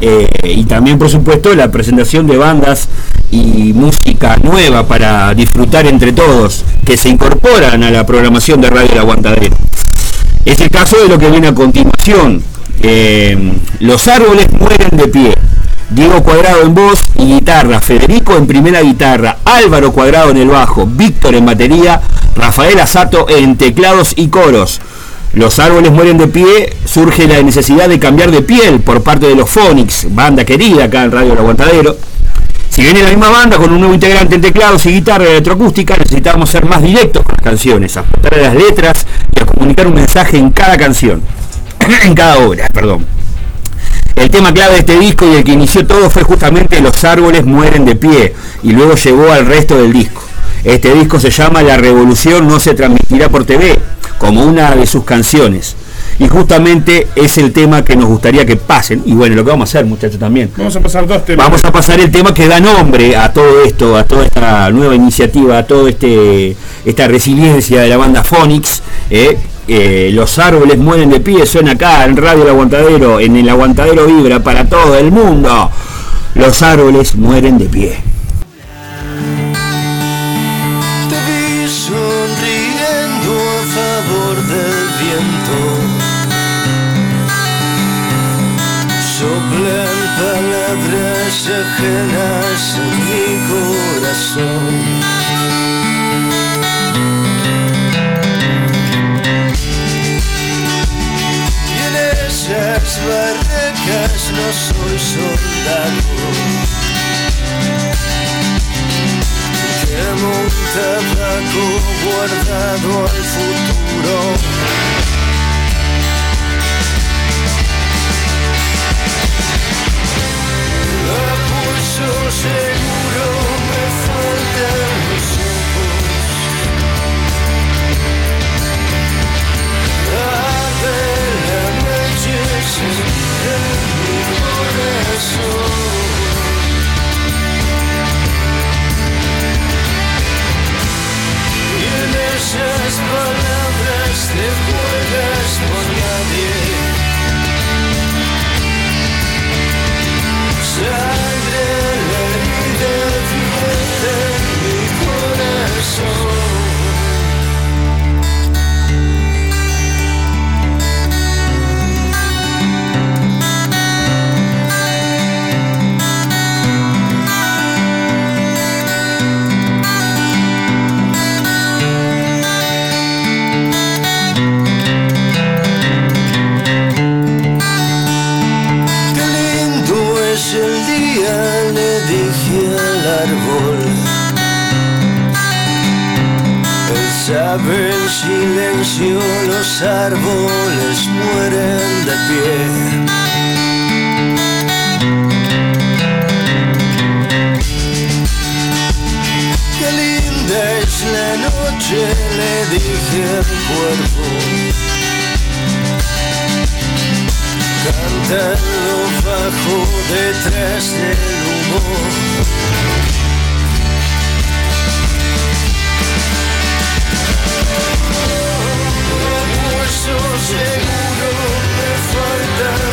Eh, y también por supuesto la presentación de bandas y música nueva para disfrutar entre todos que se incorporan a la programación de Radio El Aguantadero. Es el caso de lo que viene a continuación. Eh, los árboles mueren de pie. Diego Cuadrado en voz y guitarra, Federico en primera guitarra, Álvaro Cuadrado en el bajo, Víctor en batería, Rafael Asato en teclados y coros. Los árboles mueren de pie, surge la necesidad de cambiar de piel por parte de los Phonics, banda querida acá en Radio El Aguantadero. Si viene la misma banda con un nuevo integrante en teclados y guitarra electroacústica, necesitamos ser más directos con las canciones, aportar a las letras y a comunicar un mensaje en cada canción, en cada obra, perdón. El tema clave de este disco y el que inició todo fue justamente Los árboles mueren de pie y luego llegó al resto del disco. Este disco se llama La revolución no se transmitirá por TV, como una de sus canciones. y justamente es el tema que nos gustaría que pasen. Y bueno, lo que vamos a hacer, muchachos, también. Vamos a pasar dos temas. Vamos a pasar el tema que da nombre a todo esto, a toda esta nueva iniciativa, a toda este, esta resiliencia de la banda Phonics. ¿eh? Eh, los árboles mueren de pie, suena acá en Radio El Aguantadero, en el Aguantadero Vibra para todo el mundo. Los árboles mueren de pie. Guardado al sabe en silencio, los árboles mueren de pie. Qué linda es la noche, le dije al cuerpo. Cantando bajo detrás del humo seguro me faltan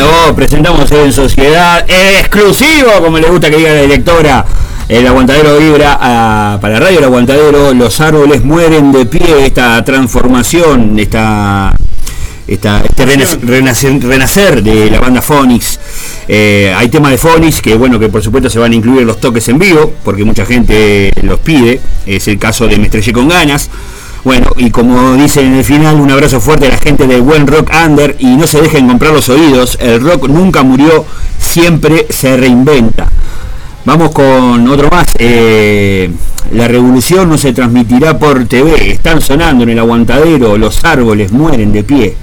Oh, presentamos en sociedad exclusivo, como le gusta que diga la directora. El aguantadero vibra para Radio El Aguantadero. Los árboles mueren de pie. Esta transformación, esta, esta- este renac- renacer, renacer de la banda Phonics. Eh, hay temas de Phonics que, bueno, que por supuesto se van a incluir los toques en vivo, porque mucha gente los pide. Es el caso de Me Estrellé con Ganas. Bueno, y como dice en el final, un abrazo fuerte a la gente del buen rock under y no se dejen comprar los oídos. El rock nunca murió, siempre se reinventa. Vamos con otro más. eh, la revolución no se transmitirá por TV. Están sonando en el aguantadero. Los árboles mueren de pie.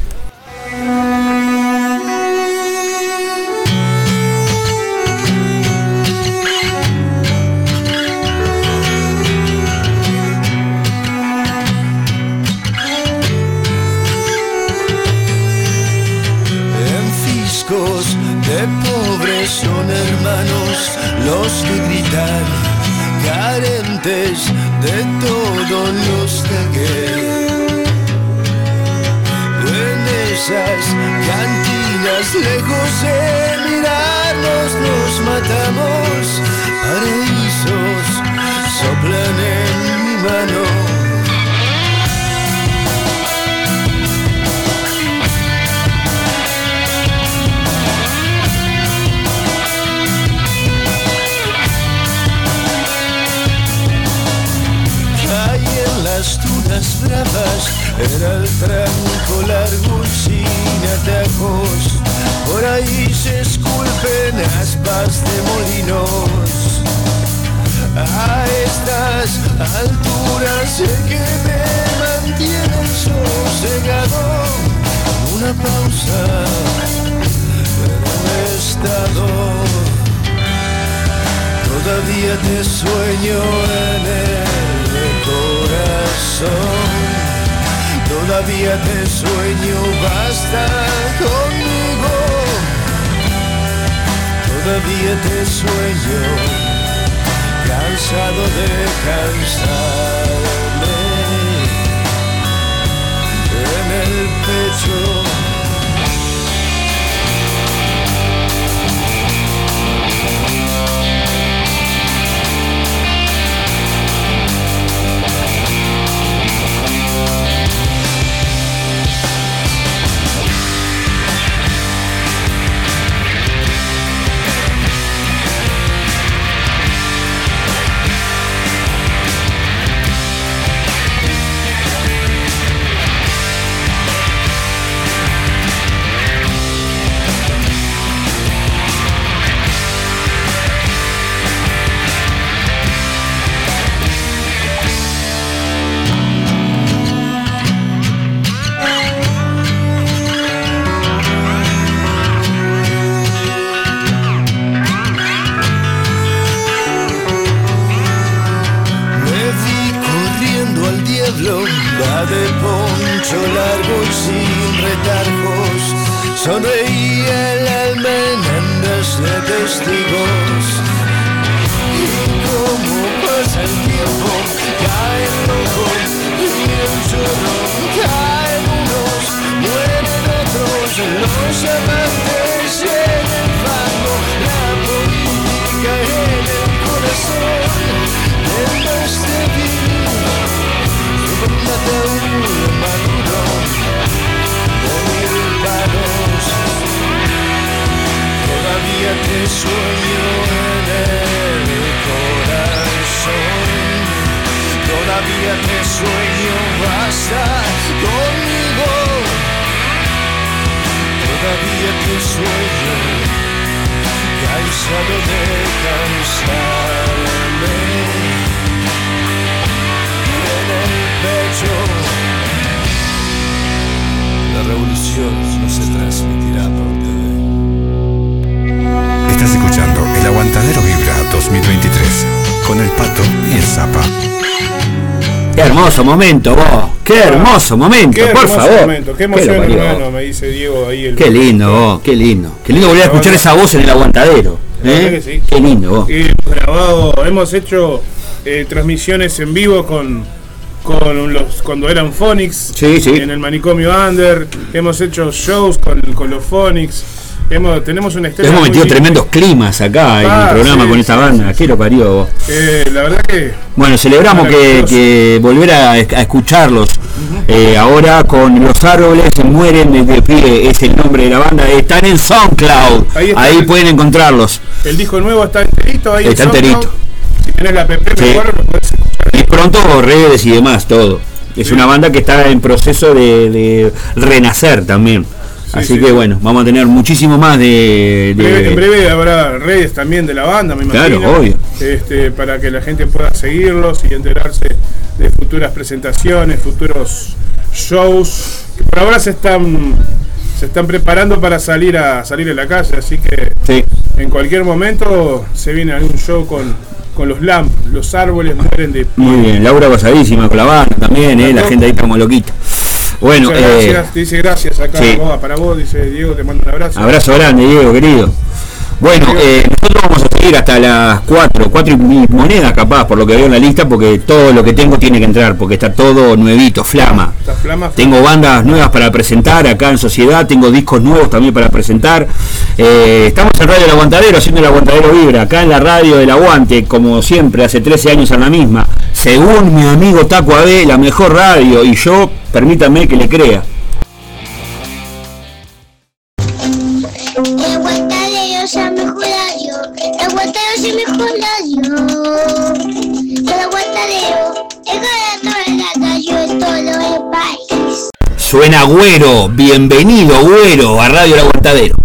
Hermoso momento, vos. Qué hermoso momento, Qué por hermoso favor. momento, qué emoción, hermano, me dice Diego ahí. El Qué lindo, vos, qué lindo. Qué lindo volver a escuchar esa voz en el aguantadero. ¿eh? sí. Qué lindo, vos. Hemos grabado, hemos hecho eh, transmisiones en vivo con, con los cuando eran Phonics Sí, sí. en el manicomio Under, hemos hecho shows con, con los Phonics, hemos, tenemos una historia Hemos metido tremendos climas acá en Ah, el programa sí, con esta sí, banda. Qué lo parió vos. Eh, la verdad que Bueno, celebramos que, que volver a, a escucharlos. Eh, ahora con Los Árboles mueren desde pie, es el nombre de la banda. Están en SoundCloud. Ahí pueden encontrarlos. el disco nuevo está enterito ahí. en Está SoundCloud. enterito. Si tenés la app, Sí. mejor lo podés escuchar. Y pronto redes y demás, todo. Es una banda que está en proceso de, de renacer también. Así sí, que bueno, vamos a tener muchísimo más de... de- Breve- en breve habrá redes también de la banda, me Claro, imagino. obvio. Este, para que la gente pueda seguirlos y enterarse de futuras presentaciones, futuros shows que por ahora se están se están preparando para salir a salir a la calle, así que Sí. en cualquier momento se viene algún show con, con los LAMP, los árboles mueren de Muy bien, Laura pasadísima con la banda también, eh, la Claro. gente ahí como loquita. Bueno, Muchas eh, gracias, dice gracias acá sí. Para vos, dice Diego, te mando un abrazo. abrazo grande, Diego, querido. Bueno, eh, nosotros vamos a seguir hasta las 4, 4 y monedas capaz, por lo que veo en la lista, porque todo lo que tengo tiene que entrar, porque está todo nuevito, flama Tengo bandas nuevas para presentar acá en Sociedad, tengo discos nuevos también para presentar. Eh, estamos en Radio El Aguantadero, haciendo el Aguantadero Vibra, acá en la radio del Aguante, como siempre, hace 13 años en la misma. Según mi amigo Taco AB, la mejor radio, y yo, permítanme que le crea. Suena Güero, bienvenido Güero a Radio El Aguantadero.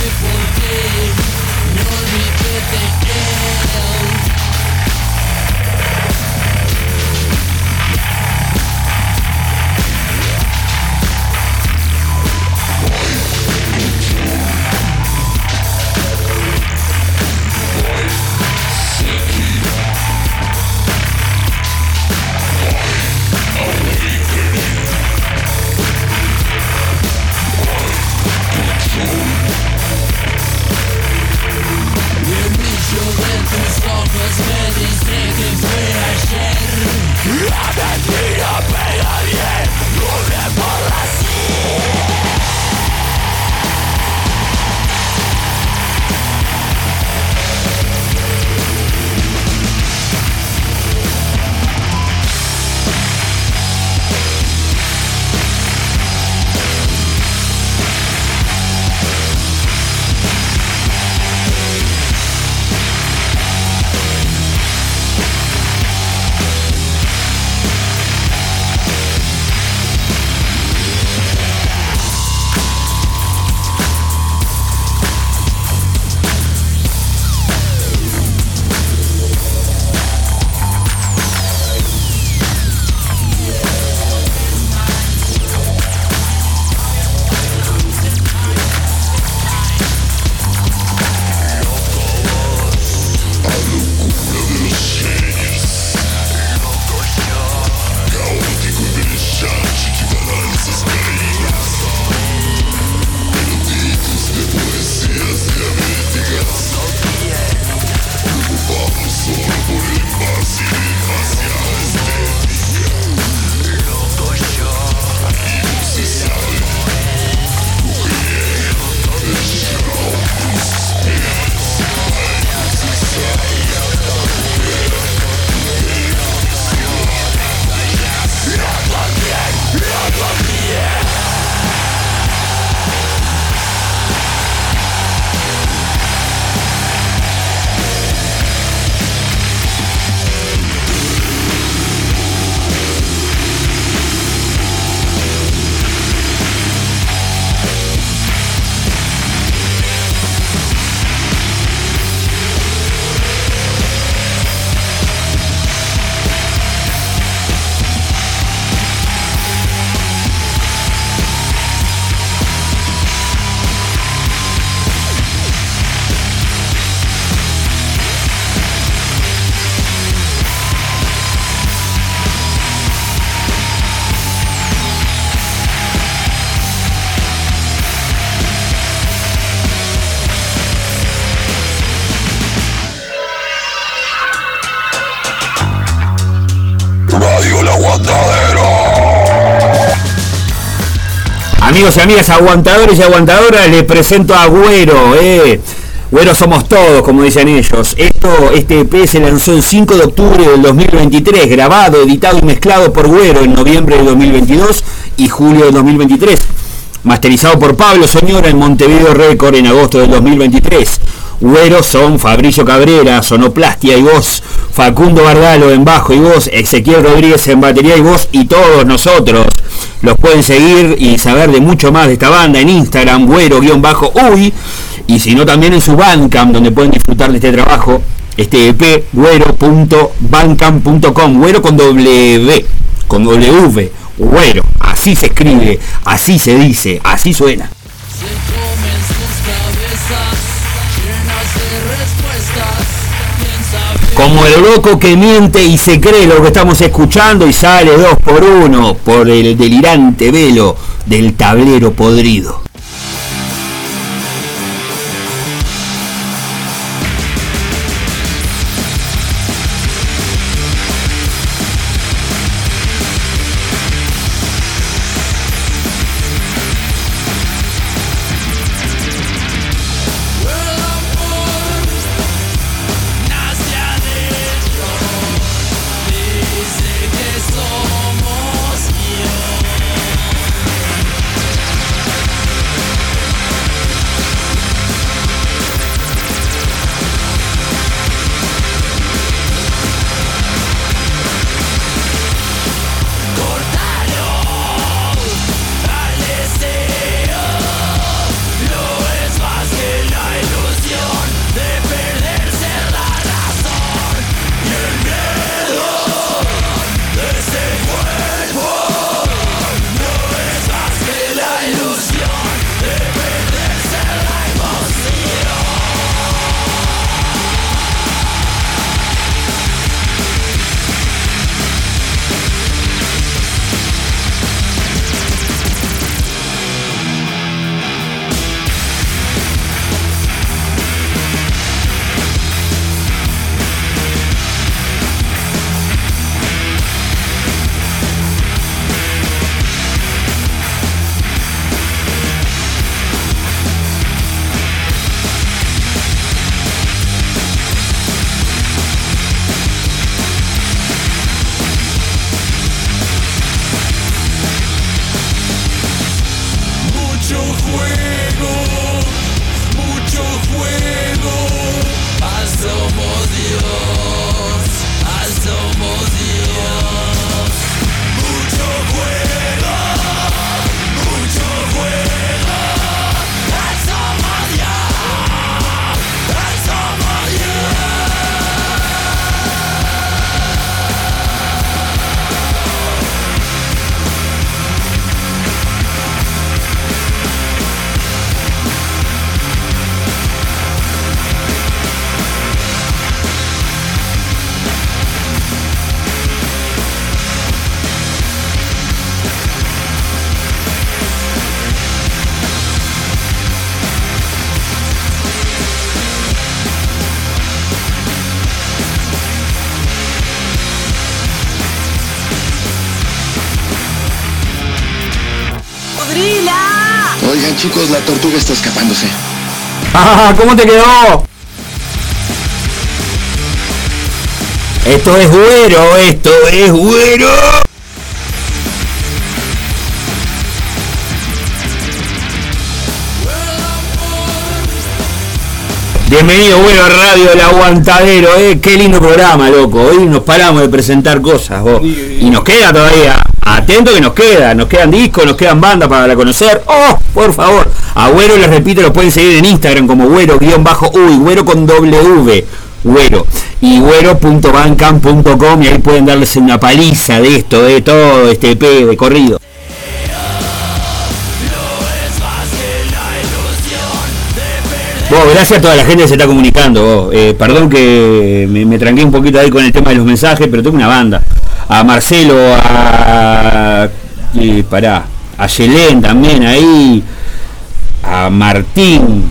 ¿Quién sabe por qué? No olvides de él. Amigos y amigas, aguantadores y aguantadoras, les presento a Güero, eh. Güero somos todos, como dicen ellos. Esto, este EP se lanzó el 5 de octubre del 2023, grabado, editado y mezclado por Güero en noviembre de 2022 y julio de 2023. Masterizado por Pablo Soñora en Montevideo Record en agosto del 2023. Güeros son Fabricio Cabrera, sonoplastia y voz, Facundo Bardalo en bajo y voz, Ezequiel Rodríguez en batería y voz y todos nosotros. Los pueden seguir y saber de mucho más de esta banda en Instagram, güero-uy, y si no también en su Bandcamp, donde pueden disfrutar de este trabajo, este EP, güero.bandcamp.com, güero con W, con W, güero, así se escribe, así se dice, así suena. Como el loco que miente y se cree lo que estamos escuchando y sale dos por uno por el delirante velo del tablero podrido. ¡Ah! ¿Cómo te quedó? Esto es güero, esto es güero. Bienvenido, bueno, a Radio El Aguantadero, eh. Qué lindo programa, loco. Hoy nos paramos de presentar cosas, vos. Y nos queda todavía. Atento que nos queda. Nos quedan discos, nos quedan bandas para conocer. Oh, por favor. A Güero, les repito, lo pueden seguir en Instagram como güero-uy, güero con W. Güero y güero.bancam.com y ahí pueden darles una paliza de esto, de todo este EP de corrido. Vos, gracias a toda la gente que se está comunicando. Eh, perdón que me, me tranqué un poquito ahí con el tema de los mensajes, pero tengo una banda. A Marcelo, a. eh, pará, a Yelén también ahí. A Martín.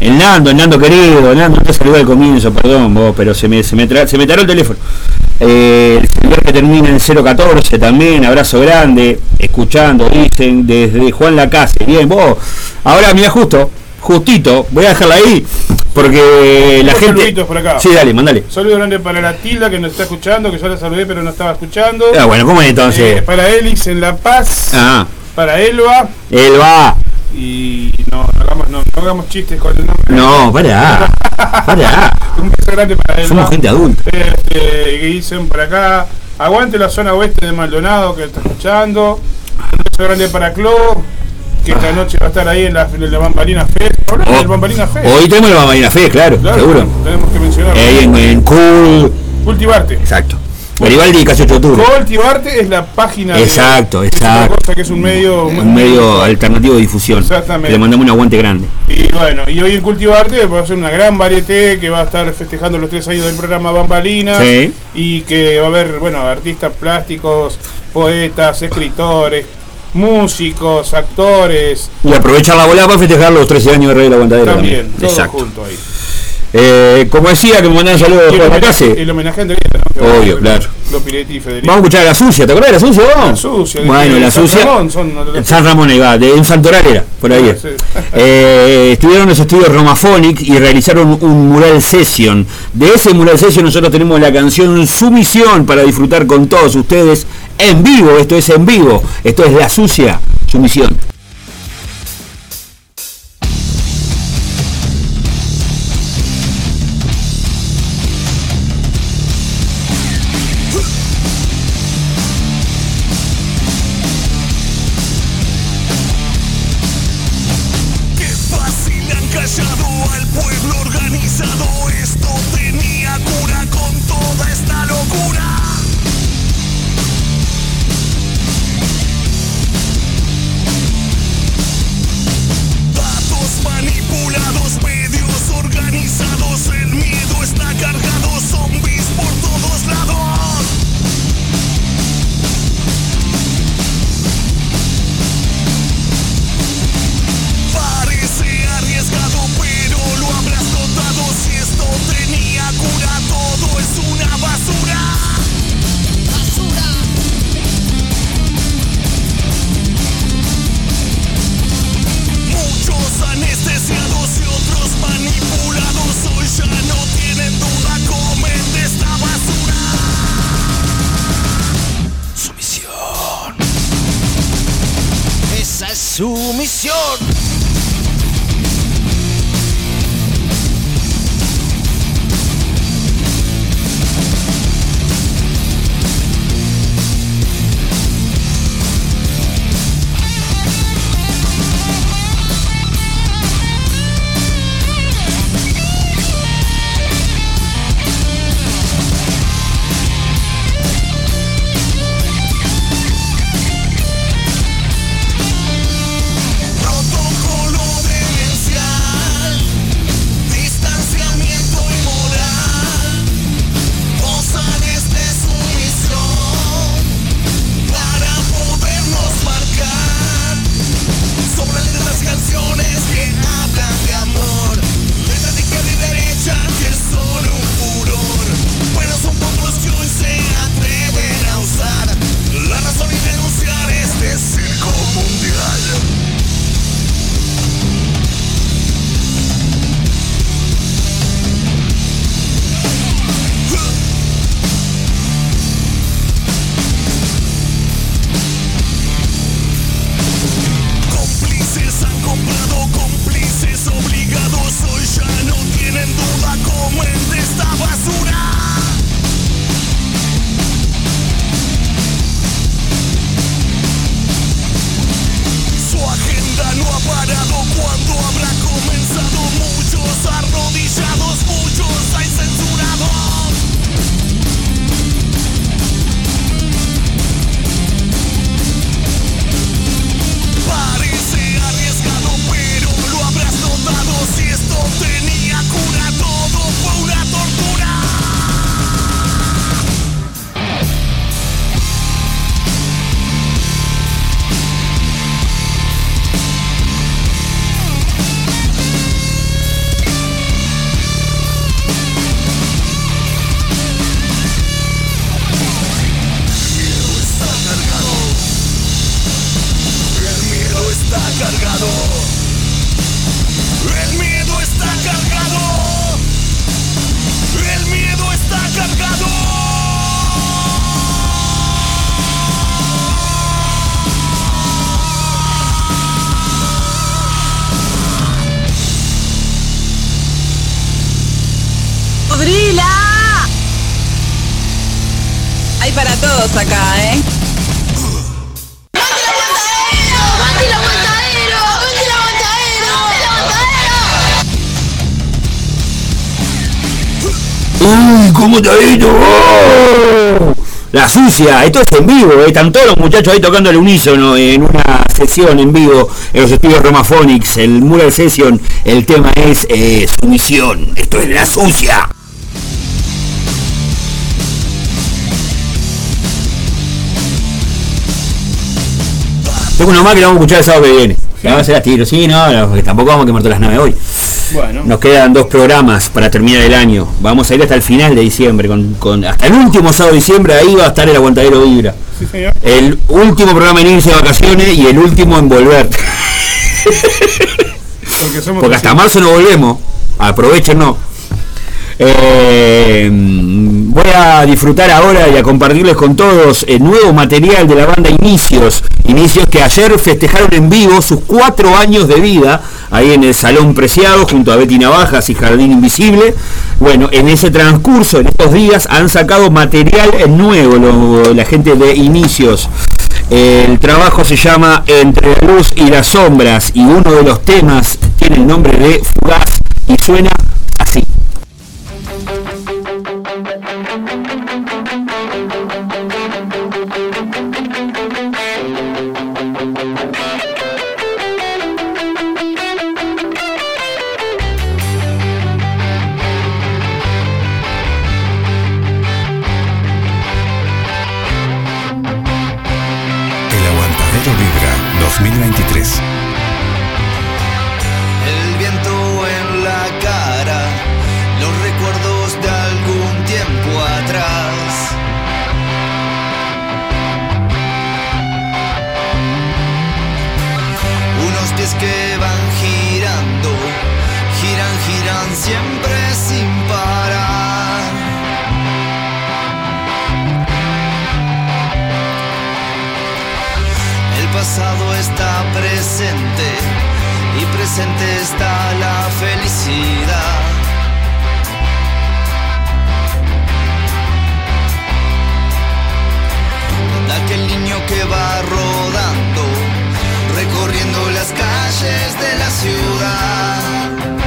El Nando, el Nando querido, el Nando te saludó al comienzo, perdón vos, pero se me, se me, tra- se me taró el teléfono. Eh, el celular que termina en 014 también, abrazo grande, escuchando, dicen, desde Juan Lacase. Bien, vos, ahora mira justo, justito, voy a dejarla ahí, Porque la gente. por acá. Sí, dale, mandale. Saludos grandes para la Tilda que nos está escuchando, que yo la saludé pero no estaba escuchando. Ah, bueno, ¿cómo es entonces? Eh, para Elix en La Paz. Ah, Para Elba. él va. Y no, no hagamos, no, no hagamos chistes con el nombre. No, pará. Pará. Un beso grande para Elba. Somos gente adulta. Este, que dicen por acá. Aguante la zona oeste de Maldonado que está escuchando. Un beso grande para Clo. Que esta noche va a estar ahí en la, en la Bambalina Fest. Hablando del Bambalina Fest. Oh, Hoy tenemos la Marina Fe, claro, Claro, seguro. Tenemos que mencionarlo. Ahí en, en Cool. Cultivarte. Exacto. Garibaldi y 18 de octubre. Cultivarte es la página de- Exacto, es exacto. cosa que es un medio Un medio alternativo de difusión. Exactamente. Le mandamos un aguante grande. Y bueno, y hoy en Cultivarte va a ser una gran varieté que va a estar festejando los tres años del programa Bambalina. Sí. Y que va a haber, bueno, artistas plásticos, poetas, escritores, músicos, actores. Y aprovechar la bola para festejar los 13 años de Rey de la También, también. todo Exacto. junto ahí. Eh, como decía, que me mandan saludos por la casa. el homenaje a va- claro. Lo Piretti y Federico. Vamos a escuchar a la sucia, ¿te acordás de la sucia vos? La Sucia, de- Bueno, de la San sucia. Ramón, son- San Ramón ahí va, de en Santoral era, por ahí. Ah, sí. Eh, estuvieron en los estudios Romaphonic y realizaron un mural session. De ese mural session nosotros tenemos la canción Sumisión para disfrutar con todos ustedes en vivo. Esto es en vivo. Esto es La Sucia, Sumisión. Sucia, esto es en vivo, ¿eh? están todos los muchachos ahí tocando el unísono en una sesión en vivo en los estudios Romaphonics, el Mural Session, el tema es eh, sumisión, esto es la sucia. Tengo uno más que lo vamos a escuchar el sábado que viene. Ya va a ser a tiro, sí, no, no, porque tampoco vamos a quemar todas las naves hoy. Bueno. Nos quedan dos programas para terminar el año. Vamos a ir hasta el final de diciembre, con, con- hasta el último sábado de diciembre, ahí va a estar el aguantadero Vibra. Sí, señor. El último programa en irse de vacaciones y el último en volver. Porque somos Porque hasta marzo no volvemos. Aprovechen, no. Eh, voy a disfrutar ahora y a compartirles con todos el nuevo material de la banda Inicios. Inicios que ayer festejaron en vivo sus cuatro años de vida ahí en el Salón Preciado junto a Betty Navajas y Jardín Invisible. Bueno, en ese transcurso, en estos días, han sacado material nuevo la gente de Inicios. El trabajo se llama Entre la luz y las sombras y uno de los temas tiene el nombre de Fugaz y suena que van girando, giran, giran siempre sin parar. El pasado está presente y presente está la felicidad. Aquel niño que va rodando, recorriendo las calles de la ciudad.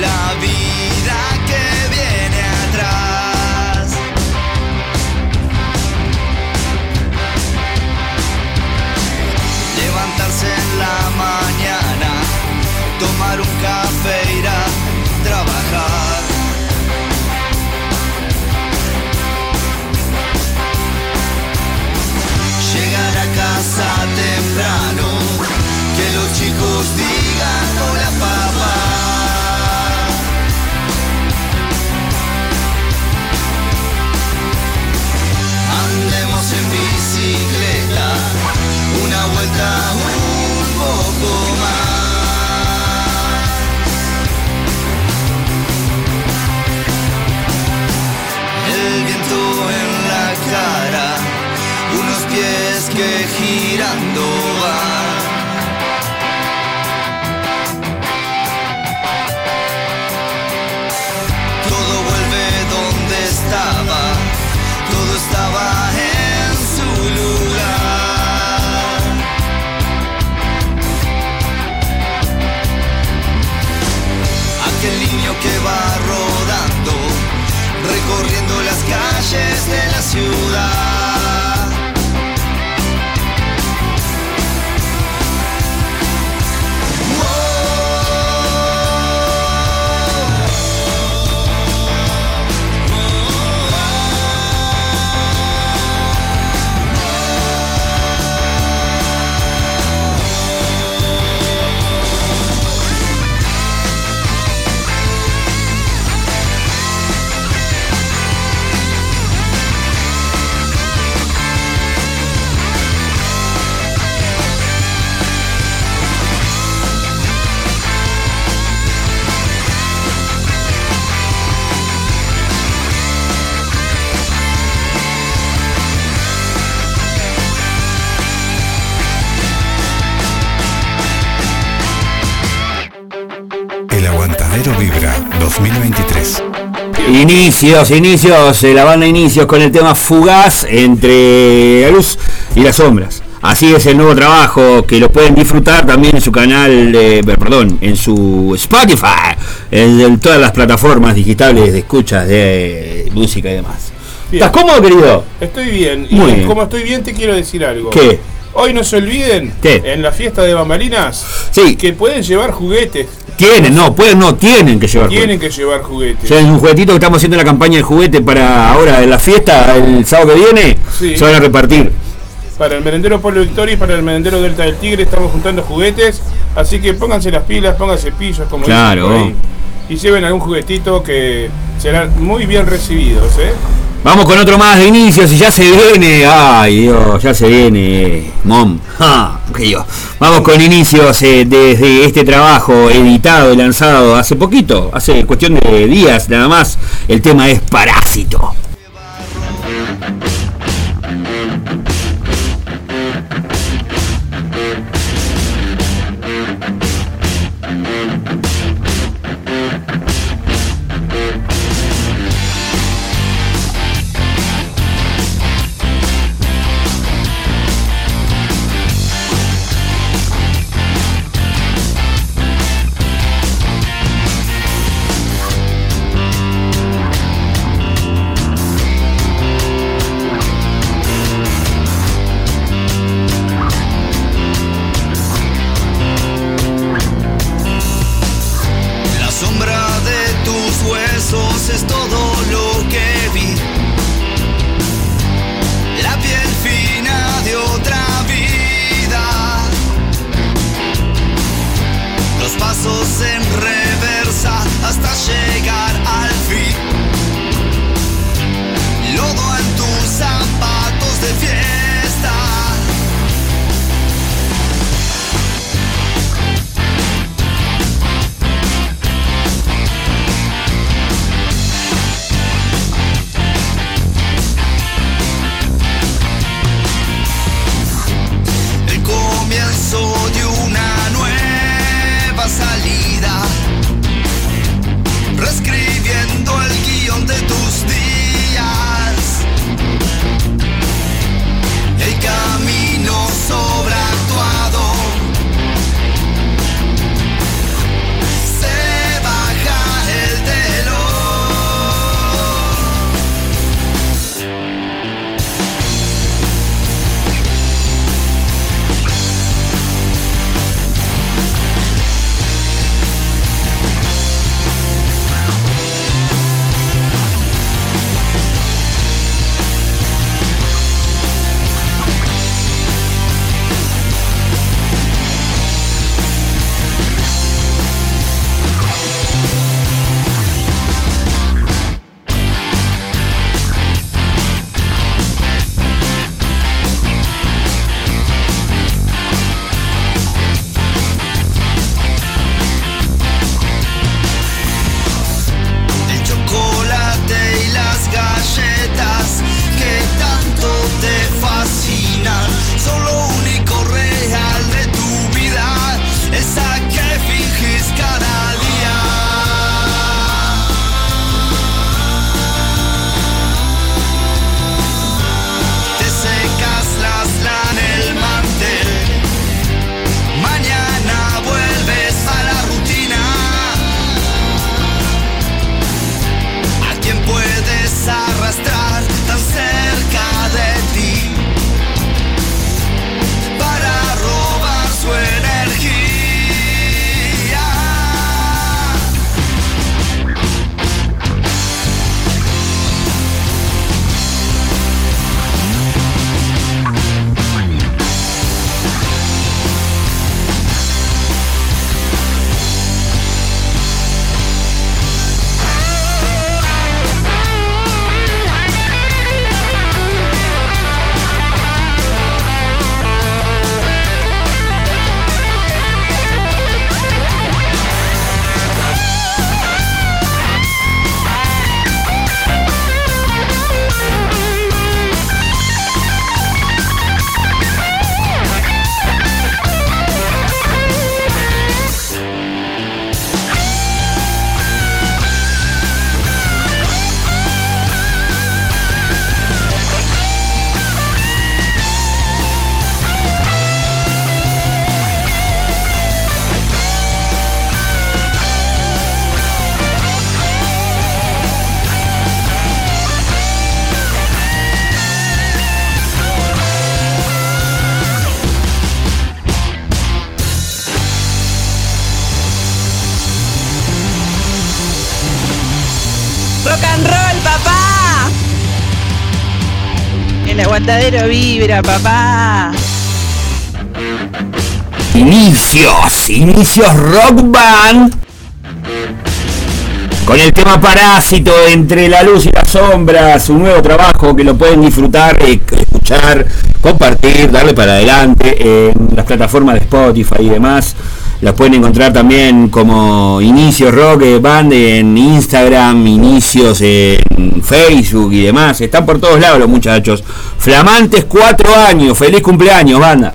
La vida que viene atrás. Levantarse en la mañana, tomar un café, ir a trabajar. Llegar a casa temprano, que los chicos un poco más. El viento en la cara, unos pies que girando van. Calles de la ciudad. Inicios, inicios, eh, la banda Inicios con el tema Fugaz entre la luz y las sombras. Así es el nuevo trabajo que lo pueden disfrutar también en su canal, eh, perdón, en su Spotify, en, en todas las plataformas digitales de escuchas de música y demás. Bien. ¿Estás cómodo, querido? Estoy bien. Y Muy bien. como estoy bien, te quiero decir algo. ¿Qué? Hoy no se olviden, ¿Qué? en la fiesta de bambalinas, Sí. que pueden llevar juguetes. Tienen, no, pueden, no, tienen que llevar Tienen que llevar juguetes. O sea, es un juguetito que estamos haciendo la campaña de juguete para ahora en la fiesta, el sábado que viene, Sí. se van a repartir. Para el merendero Pueblo Victoria y para el merendero Delta del Tigre estamos juntando juguetes. Así que pónganse las pilas, pónganse pillos, como dicen Claro. por ahí, Y lleven algún juguetito que serán muy bien recibidos, ¿eh? Vamos con otro más de inicios y ya se viene. Ay Dios, ya se viene. Mom. Ja, Dios. Vamos con inicios eh, desde este trabajo editado y lanzado hace poquito, hace cuestión de días nada más. El tema es. Parásito vibra, papá. Inicios, inicios rock band. Con el tema Parásito entre la luz y las sombras, un nuevo trabajo que lo pueden disfrutar, eh, escuchar, compartir, darle para adelante en las plataformas de Spotify y demás. Las pueden encontrar también como Inicios Rock eh, Band en Instagram, Inicios en Facebook y demás. Están por todos lados los muchachos. Flamantes cuatro años. Feliz cumpleaños, banda.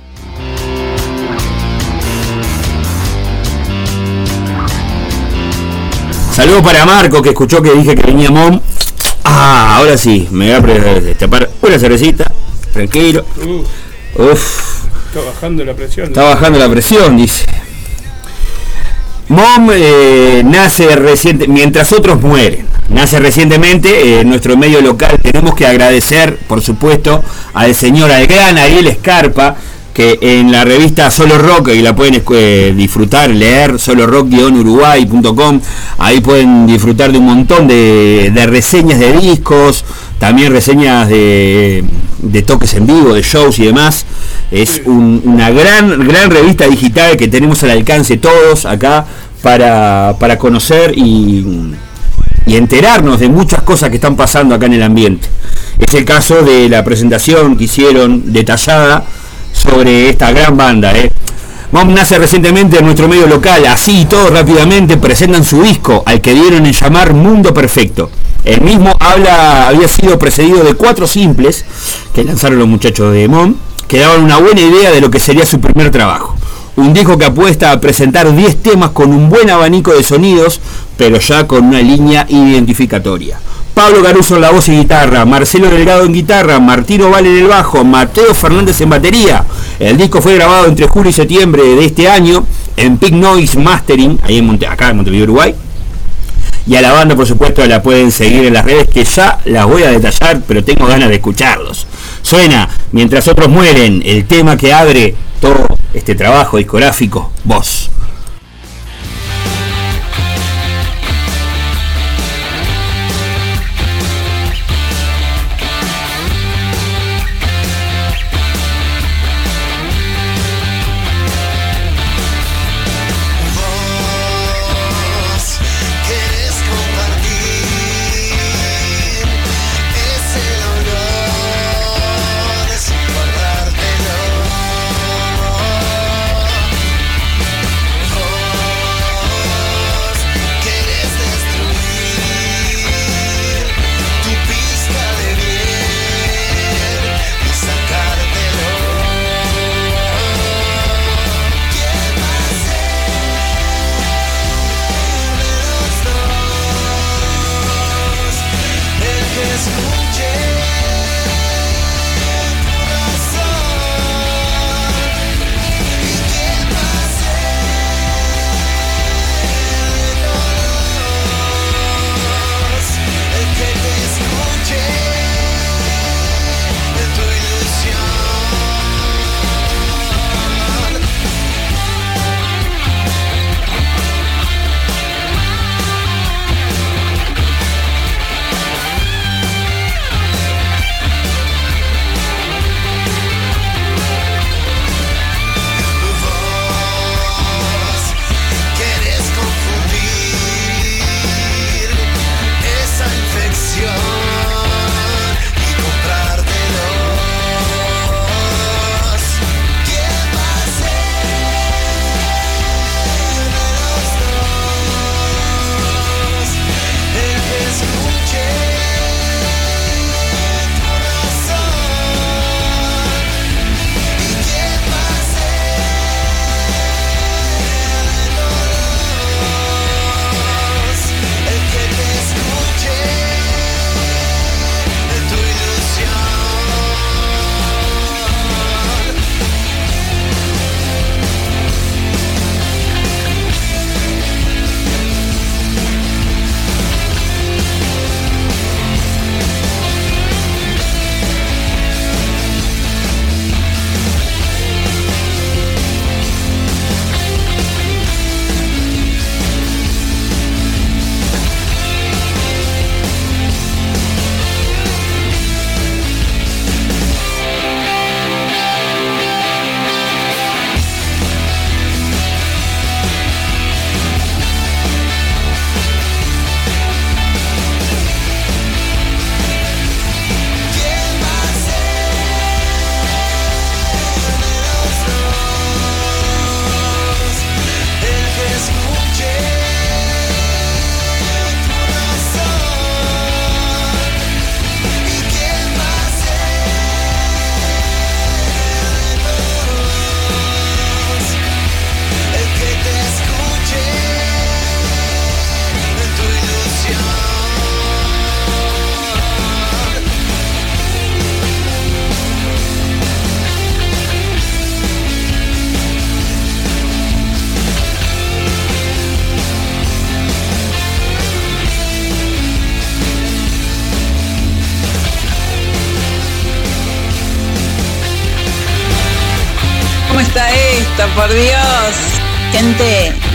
Saludos para Marco que escuchó que dije que venía Mom. Ah, ahora sí, me voy a destapar una cervecita. Tranquilo. Uh, Uf, está bajando la presión. está bajando la presión, dice. Mom eh, nace reciente, mientras otros mueren. Nace recientemente eh, en nuestro medio local. Tenemos que agradecer, por supuesto, al señor, al gran Ariel Escarpa, que en la revista Solo Rock, y la pueden eh, disfrutar, leer, solorock-uruguay.com, ahí pueden disfrutar de un montón de, de reseñas de discos, también reseñas de, de toques en vivo, de shows y demás. Es un- una gran, gran revista digital que tenemos al alcance todos acá para, para conocer y, y enterarnos de muchas cosas que están pasando acá en el ambiente. Es el caso de la presentación que hicieron detallada sobre esta gran banda. ¿eh? Mom nace recientemente en nuestro medio local, así y todo rápidamente presentan su disco, al que dieron en llamar Mundo Perfecto. El mismo habla, había sido precedido de cuatro simples que lanzaron los muchachos de Mom, que daban una buena idea de lo que sería su primer trabajo. Un disco que apuesta a presentar 10 temas con un buen abanico de sonidos, pero ya con una línea identificatoria. Pablo Caruso en la voz y guitarra, Marcelo Delgado en guitarra, Martino Vale en el bajo, Mateo Fernández en batería. El disco fue grabado entre julio y septiembre de este año en Pig Noise Mastering, ahí acá en Montevideo, Uruguay. Y a la banda, por supuesto, la pueden seguir en las redes que ya las voy a detallar, pero tengo ganas de escucharlos. Suena, mientras otros mueren, el tema que abre todo este trabajo discográfico. Vos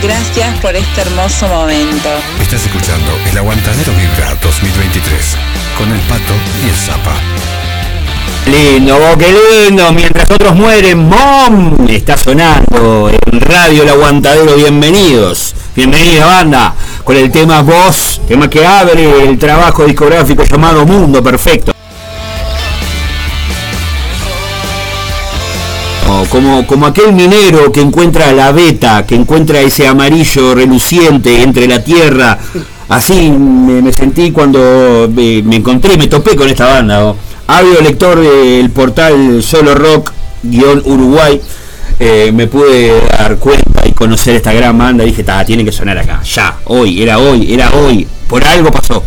gracias por este hermoso momento. Estás escuchando El Aguantadero Vibra 2023 con el Pato y el Zapa. Lindo, vos, qué lindo. Mientras otros mueren, ¡Mom! Está sonando en Radio El Aguantadero. Bienvenidos. Bienvenida, banda. Con el tema Voz, tema que abre el trabajo discográfico llamado Mundo Perfecto. Como- Como, aquel minero que encuentra la beta, que encuentra ese amarillo reluciente entre la tierra. Así me, sentí cuando me, me encontré, me topé con esta banda. ¿no? Audio lector del portal Solo Rock-Uruguay. eh, me pude dar cuenta y conocer esta gran banda. Dije, "Ta, tiene que sonar acá, ya, hoy, era hoy, era hoy. Por algo pasó.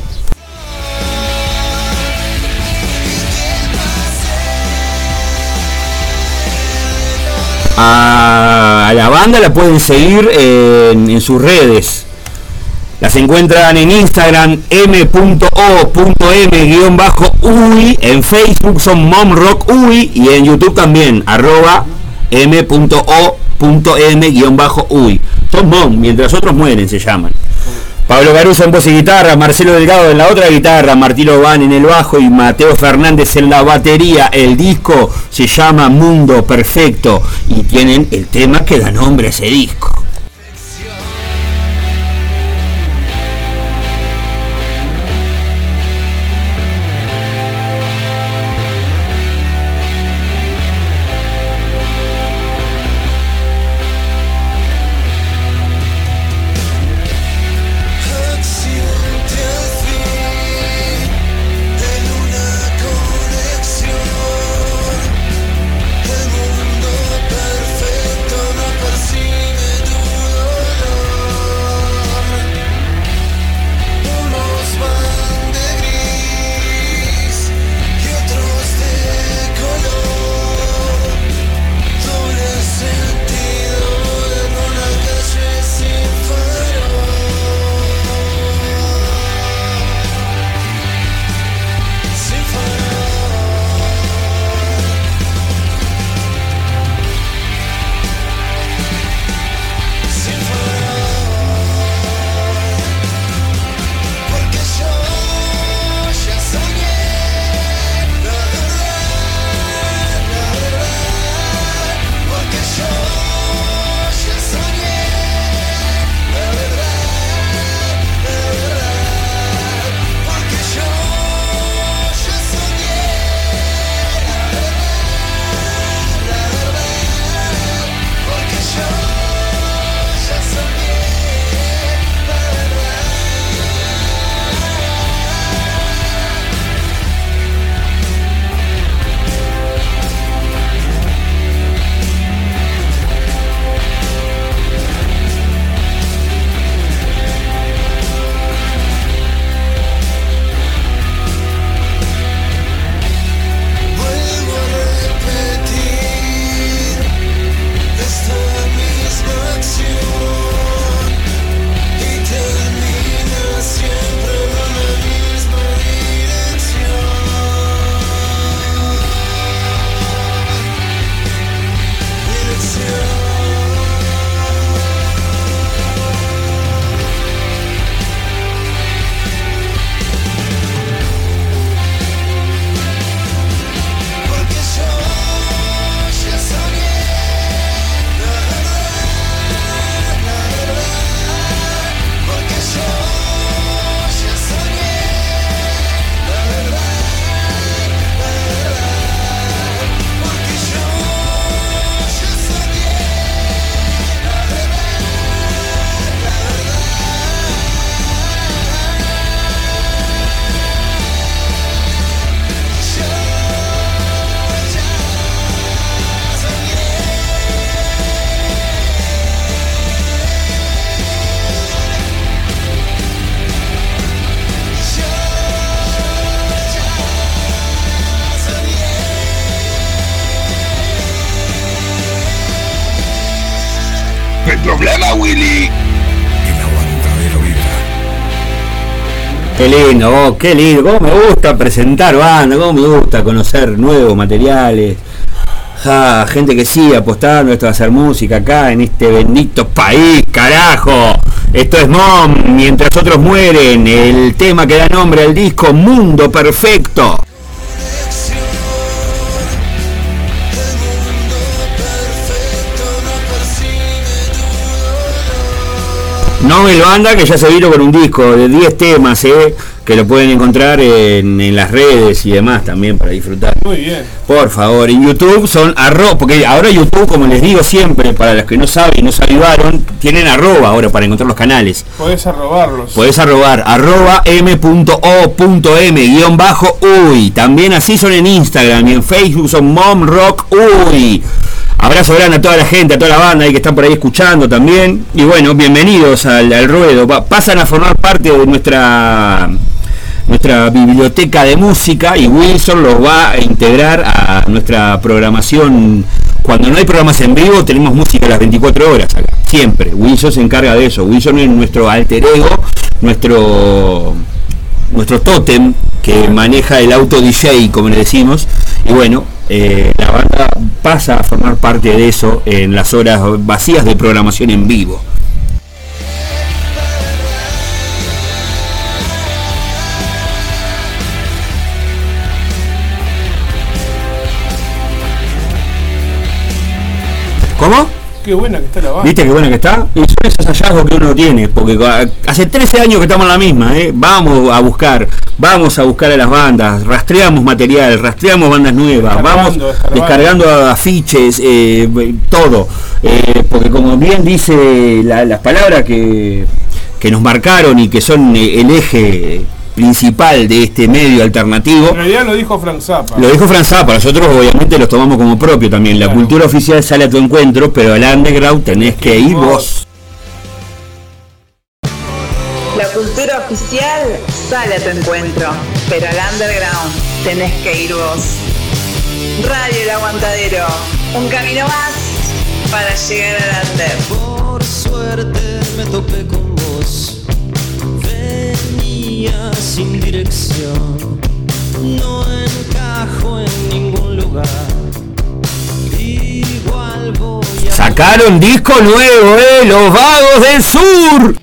A la banda la pueden seguir en, sus redes. Las encuentran en Instagram m.o.m-uy, en Facebook son momrockui y en YouTube también, arroba m.o.m-uy. Son mom, mientras otros mueren se llaman. Pablo Caruso en voz y guitarra, Marcelo Delgado en la otra guitarra, Martín Van en el bajo y Mateo Fernández en la batería. El disco se llama Mundo Perfecto y tienen el tema que da nombre a ese disco. Lindo, vos, qué lindo, cómo me gusta presentar banda, cómo me gusta conocer nuevos materiales. Gente que sigue apostando, esto a hacer música acá en este bendito país, carajo. Esto es MOM, mientras otros mueren, el tema que da nombre al disco Mundo Perfecto. No me lo anda que ya se vino con un disco de 10 temas, eh, que lo pueden encontrar en, en las redes y demás también para disfrutar. Muy bien. Por favor, en YouTube son arroba, porque ahora YouTube, como les digo siempre, para los que no saben y no se avivaron, tienen arroba ahora para encontrar los canales. Podés arrobarlos. Podés arrobar arroba m.o.m guion bajo uy. También así son en Instagram y en Facebook son Mom Rock Uy. Abrazo grande a toda la gente, a toda la banda ahí que están por ahí escuchando también. Y bueno, bienvenidos al, al ruedo. Pa- pasan a formar parte de nuestra nuestra biblioteca de música y Wilson los va a integrar a nuestra programación. Cuando no hay programas en vivo tenemos música las 24 horas acá, siempre. Wilson se encarga de eso. Wilson es nuestro alter ego, nuestro nuestro tótem que maneja el auto DJ, como le decimos. Y bueno, eh, la banda pasa a formar parte de eso en las horas vacías de programación en vivo. ¿Cómo? Qué buena que está la banda. ¿Viste qué buena que está? Y son esos hallazgos que uno tiene, porque hace 13 años que estamos en la misma, ¿eh? Vamos a buscar, vamos a buscar a las bandas, rastreamos material, rastreamos bandas nuevas, vamos Descargando, afiches, eh, todo. Eh, porque como bien dice la- las palabras que, que nos marcaron y que son el eje principal de este medio alternativo, En realidad lo dijo Frank Zappa. lo dijo Franz Zappa, nosotros obviamente los tomamos como propio también. La cultura oficial sale a tu encuentro, pero al underground tenés que ir vos. La cultura oficial sale a tu encuentro, pero al underground tenés que ir vos. Radio El Aguantadero, un camino más para llegar al under. Por suerte me topé con. Venía sin dirección. No encajo en ningún lugar. Igual voy a. Sacaron disco nuevo, eh, los vagos del sur.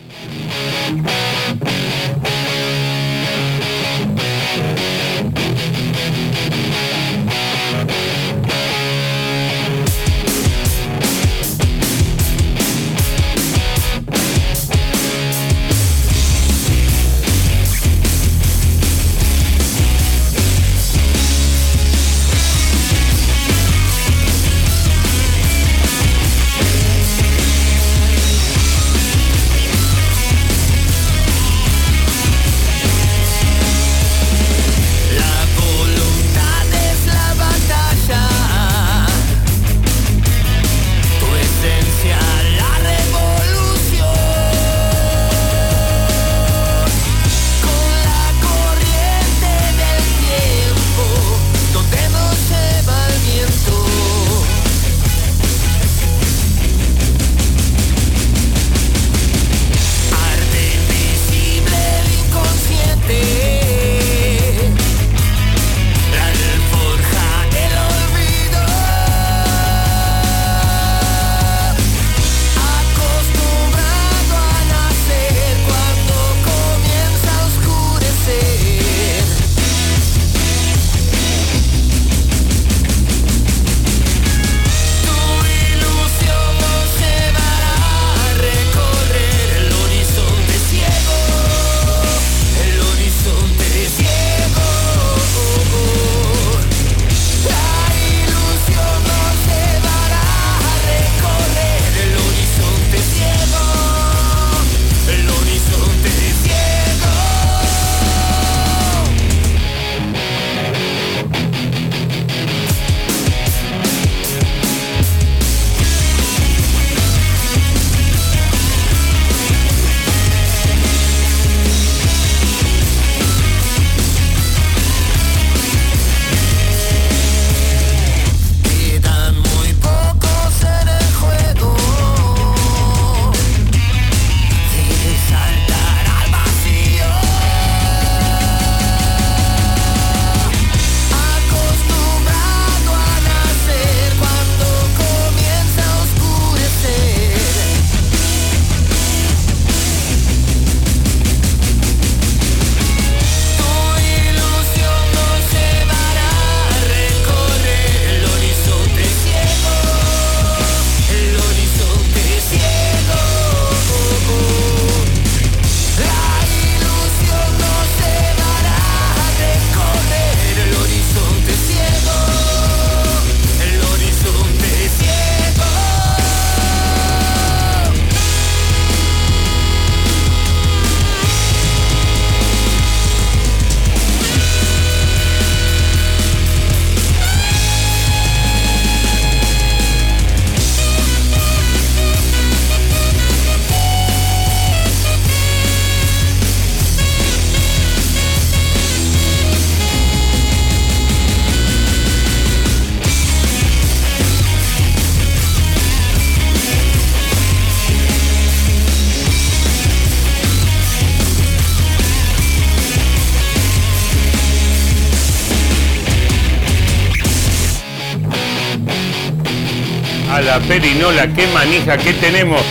Perinola, qué manija que tenemos.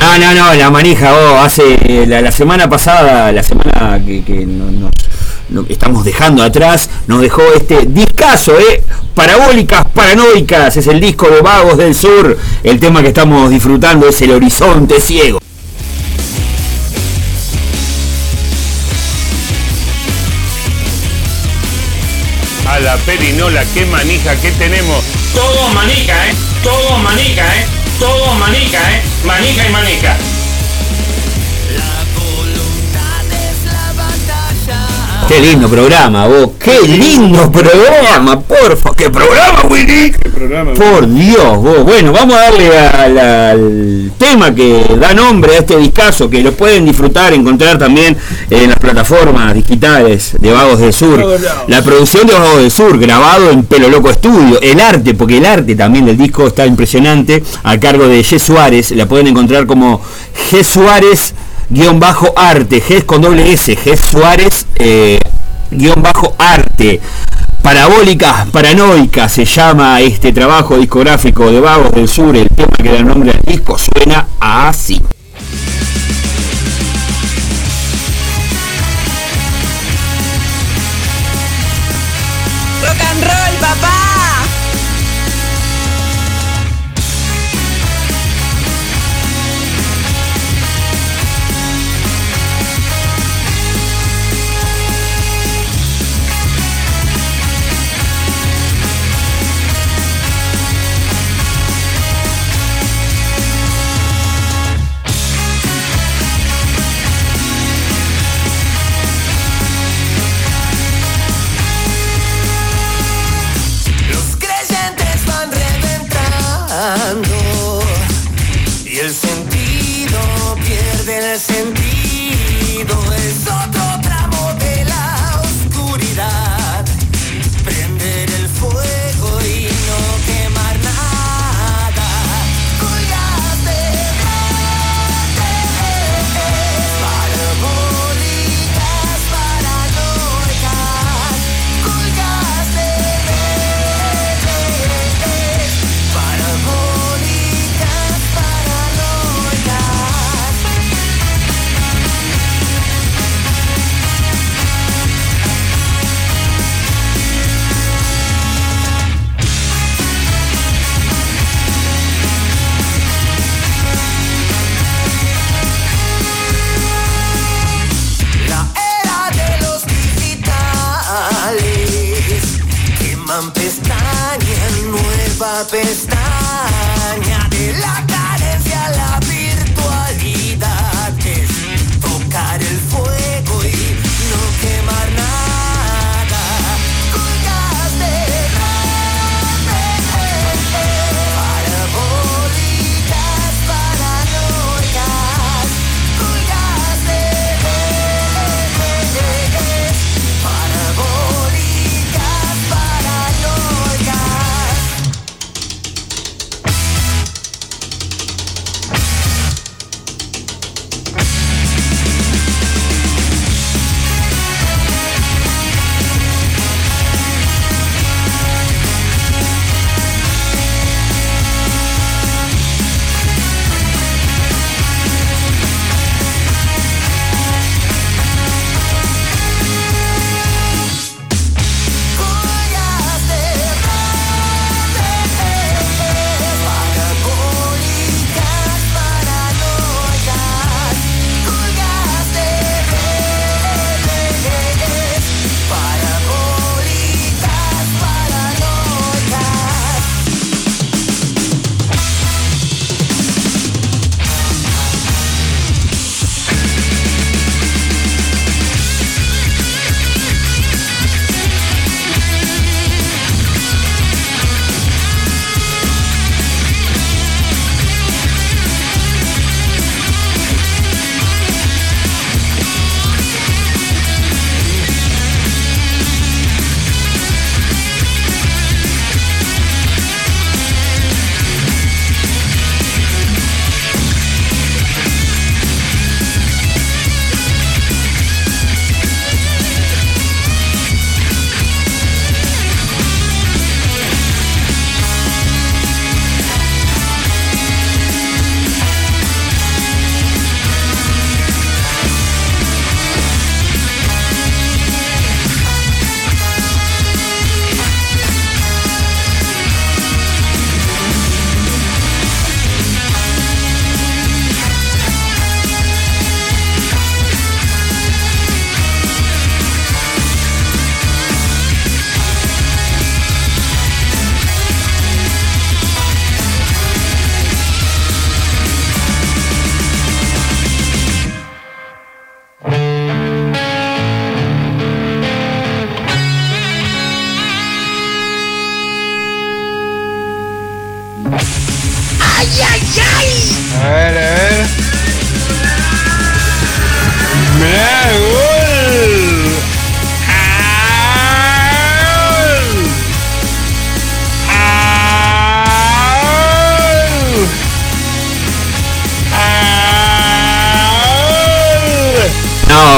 Ah, no, no, la manija, oh, hace la, la semana pasada, la semana que, que no- nos no- estamos dejando atrás, nos dejó este discazo, eh, Parabólicas Paranoicas, es el disco de Vagos del Sur, el tema que estamos disfrutando es el horizonte ciego. A la perinola, qué manija que tenemos. Todo manica, ¿eh? Todo manica, ¿eh? Todo manica, ¿eh? Manica y manica. Qué lindo programa, vos, qué lindo programa, porfa, qué programa, Willy. Por Dios, vos. Bueno, vamos a darle al tema que da nombre a este discazo, que lo pueden disfrutar, encontrar también en las plataformas digitales de Vagos del Sur. La producción de Vagos del Sur, grabado en Pelo Loco Estudio. El arte, porque el arte también del disco está impresionante, a cargo de G. Suárez. La pueden encontrar como G. Suárez guion bajo arte, G con doble S, G Suárez eh, guion bajo arte. Parabólicas, paranoicas se llama este trabajo discográfico de Vagos del Sur, el tema que da nombre al disco suena así.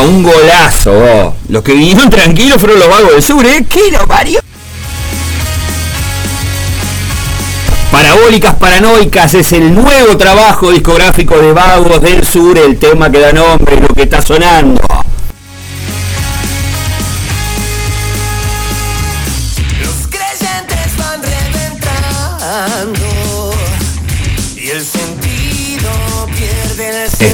Un golazo, vos. Los que vinieron tranquilos fueron los vagos del sur, ¿eh? ¿Qué lo parió? Parabólicas Paranoicas es el nuevo trabajo discográfico de Vagos del Sur, el tema que da nombre, lo que está sonando.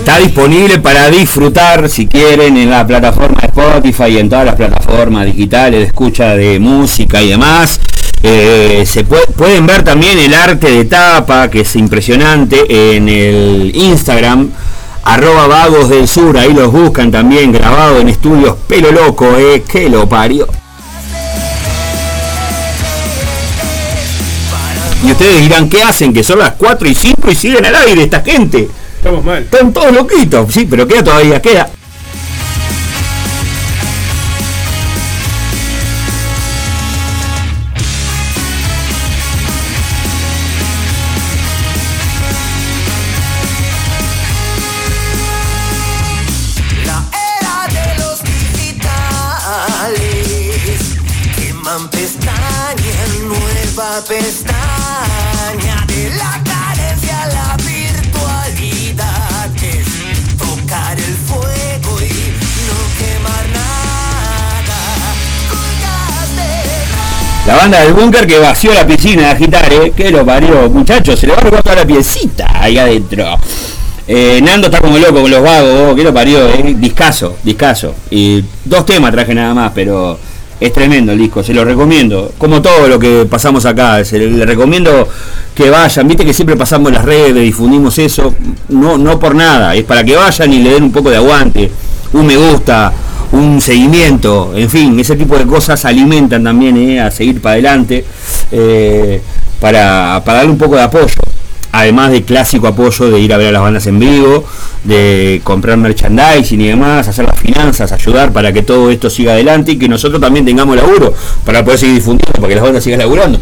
Está disponible para disfrutar, si quieren, en la plataforma de Spotify y en todas las plataformas digitales de escucha de música y demás. Eh, se pue- pueden ver también el arte de tapa, que es impresionante, en el Instagram, arroba vagos del sur, ahí los buscan también, grabado en estudios pelo loco, eh, que lo parió. Y ustedes dirán, ¿qué hacen? Que son las 4 y 5 y siguen al aire esta gente. Estamos mal. Están todos loquitos, sí, pero queda todavía, queda. La banda del búnker que vació la piscina de agitar, ¿eh? Que lo parió, muchachos, se le va a robar toda la piecita ahí adentro. Eh, Nando está como loco con los vagos, que lo parió, ¿eh? Discaso, discaso. Y dos temas traje nada más, pero es tremendo el disco, se lo recomiendo. Como todo lo que pasamos acá, se le, recomiendo que vayan. Viste que siempre pasamos las redes, difundimos eso. No, no por nada, es para que vayan y le den un poco de aguante, un me gusta, un seguimiento, en fin, ese tipo de cosas alimentan también eh, a seguir para adelante, eh, para, para darle un poco de apoyo. Además de clásico apoyo de ir a ver a las bandas en vivo, de comprar merchandising y demás, hacer las finanzas, ayudar para que todo esto siga adelante y que nosotros también tengamos laburo para poder seguir difundiendo, para que las bandas sigan laburando.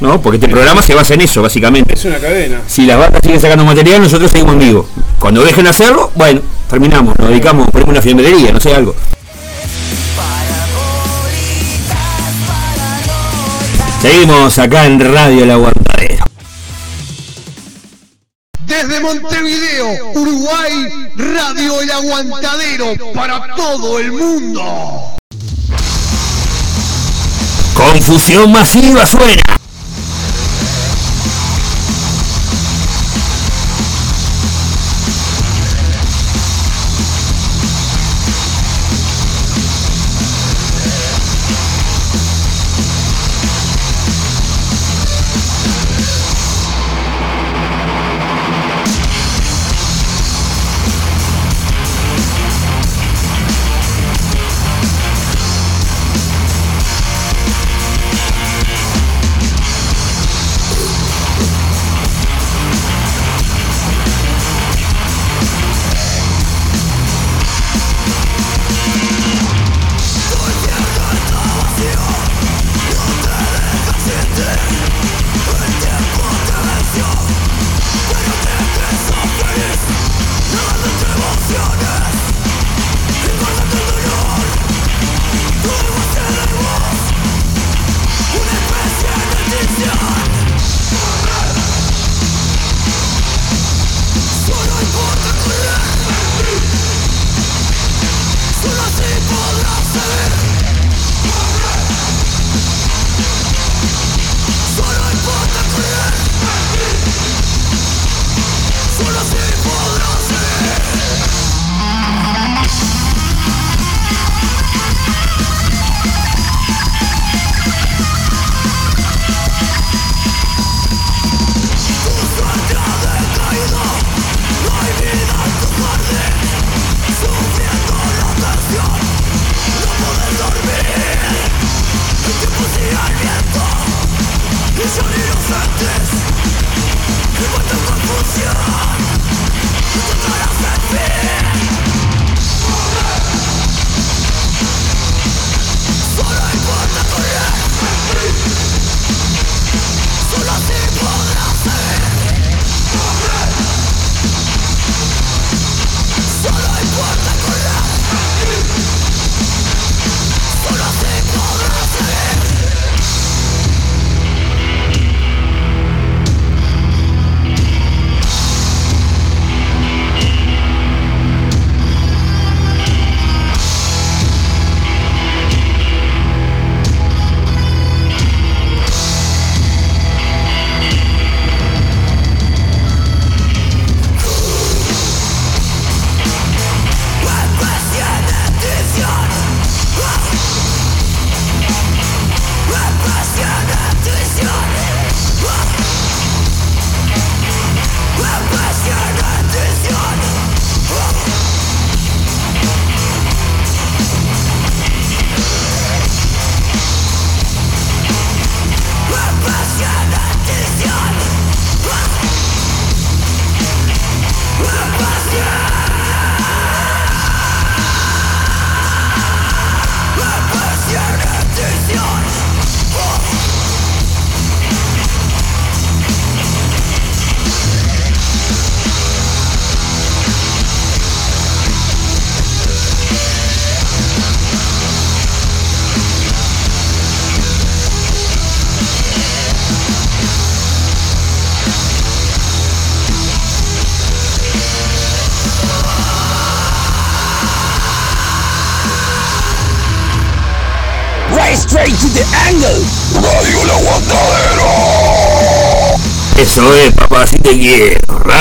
¿no? Porque este programa se basa en eso, básicamente. Es una cadena. Si las bandas siguen sacando material, nosotros seguimos en vivo. Cuando dejen de hacerlo, bueno, terminamos, nos dedicamos, ponemos una fiambrería, no sé, algo. Seguimos acá en Radio El Aguantadero. Desde Montevideo, Uruguay, Radio El Aguantadero para todo el mundo. Confusión masiva suena.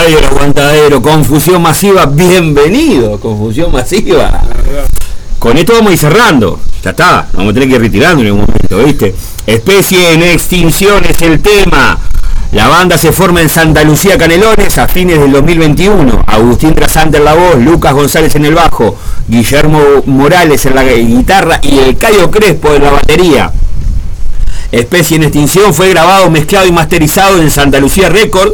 El Aguantadero, confusión masiva, bienvenido, confusión masiva. Con esto vamos a ir cerrando. Ya está, vamos a tener que ir retirando en algún momento, ¿viste? Especie en extinción es el tema. La banda se forma en Santa Lucía Canelones a fines del 2021. Agustín Trasante en la voz, Lucas González en el bajo, Guillermo Morales en la guitarra y el Cayo Crespo en la batería. Especie en extinción fue grabado, mezclado y masterizado en Santa Lucía Record,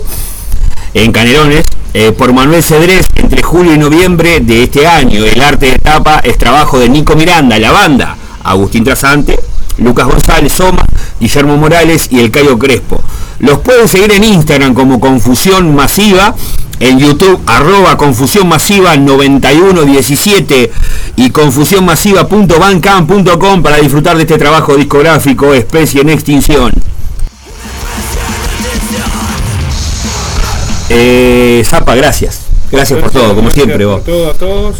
en Canelones, eh, por Manuel Cedrés entre julio y noviembre de este año. El arte de tapa es trabajo de Nico Miranda, la banda, Agustín Trasante, Lucas González Soma, Guillermo Morales y el Cayo Crespo. Los pueden seguir en Instagram como Confusión Masiva, en YouTube arroba Confusión Masiva 9117 y confusionmasiva.bandcamp.com para disfrutar de este trabajo discográfico Especie en Extinción. Eh, Zapa, gracias. Gracias por todo, como siempre vos. Por todo a todos.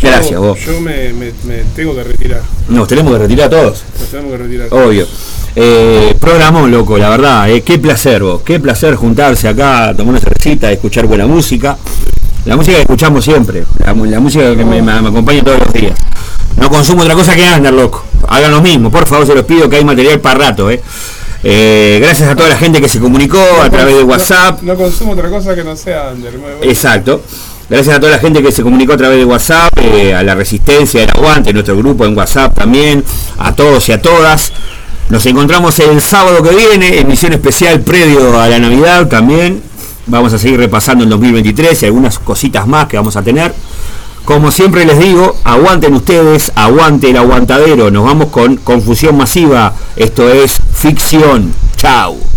Yo- Gracias, vos. Yo me, me- me tengo que retirar. Nos tenemos que retirar todos. Nos tenemos que retirar. Obvio. Eh, programón, loco, la verdad. eh, qué placer, vos. Qué placer juntarse acá, tomar una cervecita, escuchar buena música. La música que escuchamos siempre. La, música que me, me- me acompaña todos los días. No consumo otra cosa que andar, loco. Hagan lo mismo, por favor, se los pido que hay material para rato, eh. Eh, gracias a toda la gente que se comunicó a través de WhatsApp. No, no consumo otra cosa que no sea under. Exacto. Gracias a toda la gente que se comunicó a través de WhatsApp, eh, a la Resistencia, el Aguante, nuestro grupo en WhatsApp también, a todos y a todas. Nos encontramos el sábado que viene, emisión especial previo a la Navidad también. Vamos a seguir repasando el 2023 y algunas cositas más que vamos a tener. Como siempre les digo, aguanten ustedes, aguante el aguantadero. Nos vamos con confusión masiva. Esto es ficción. Chau.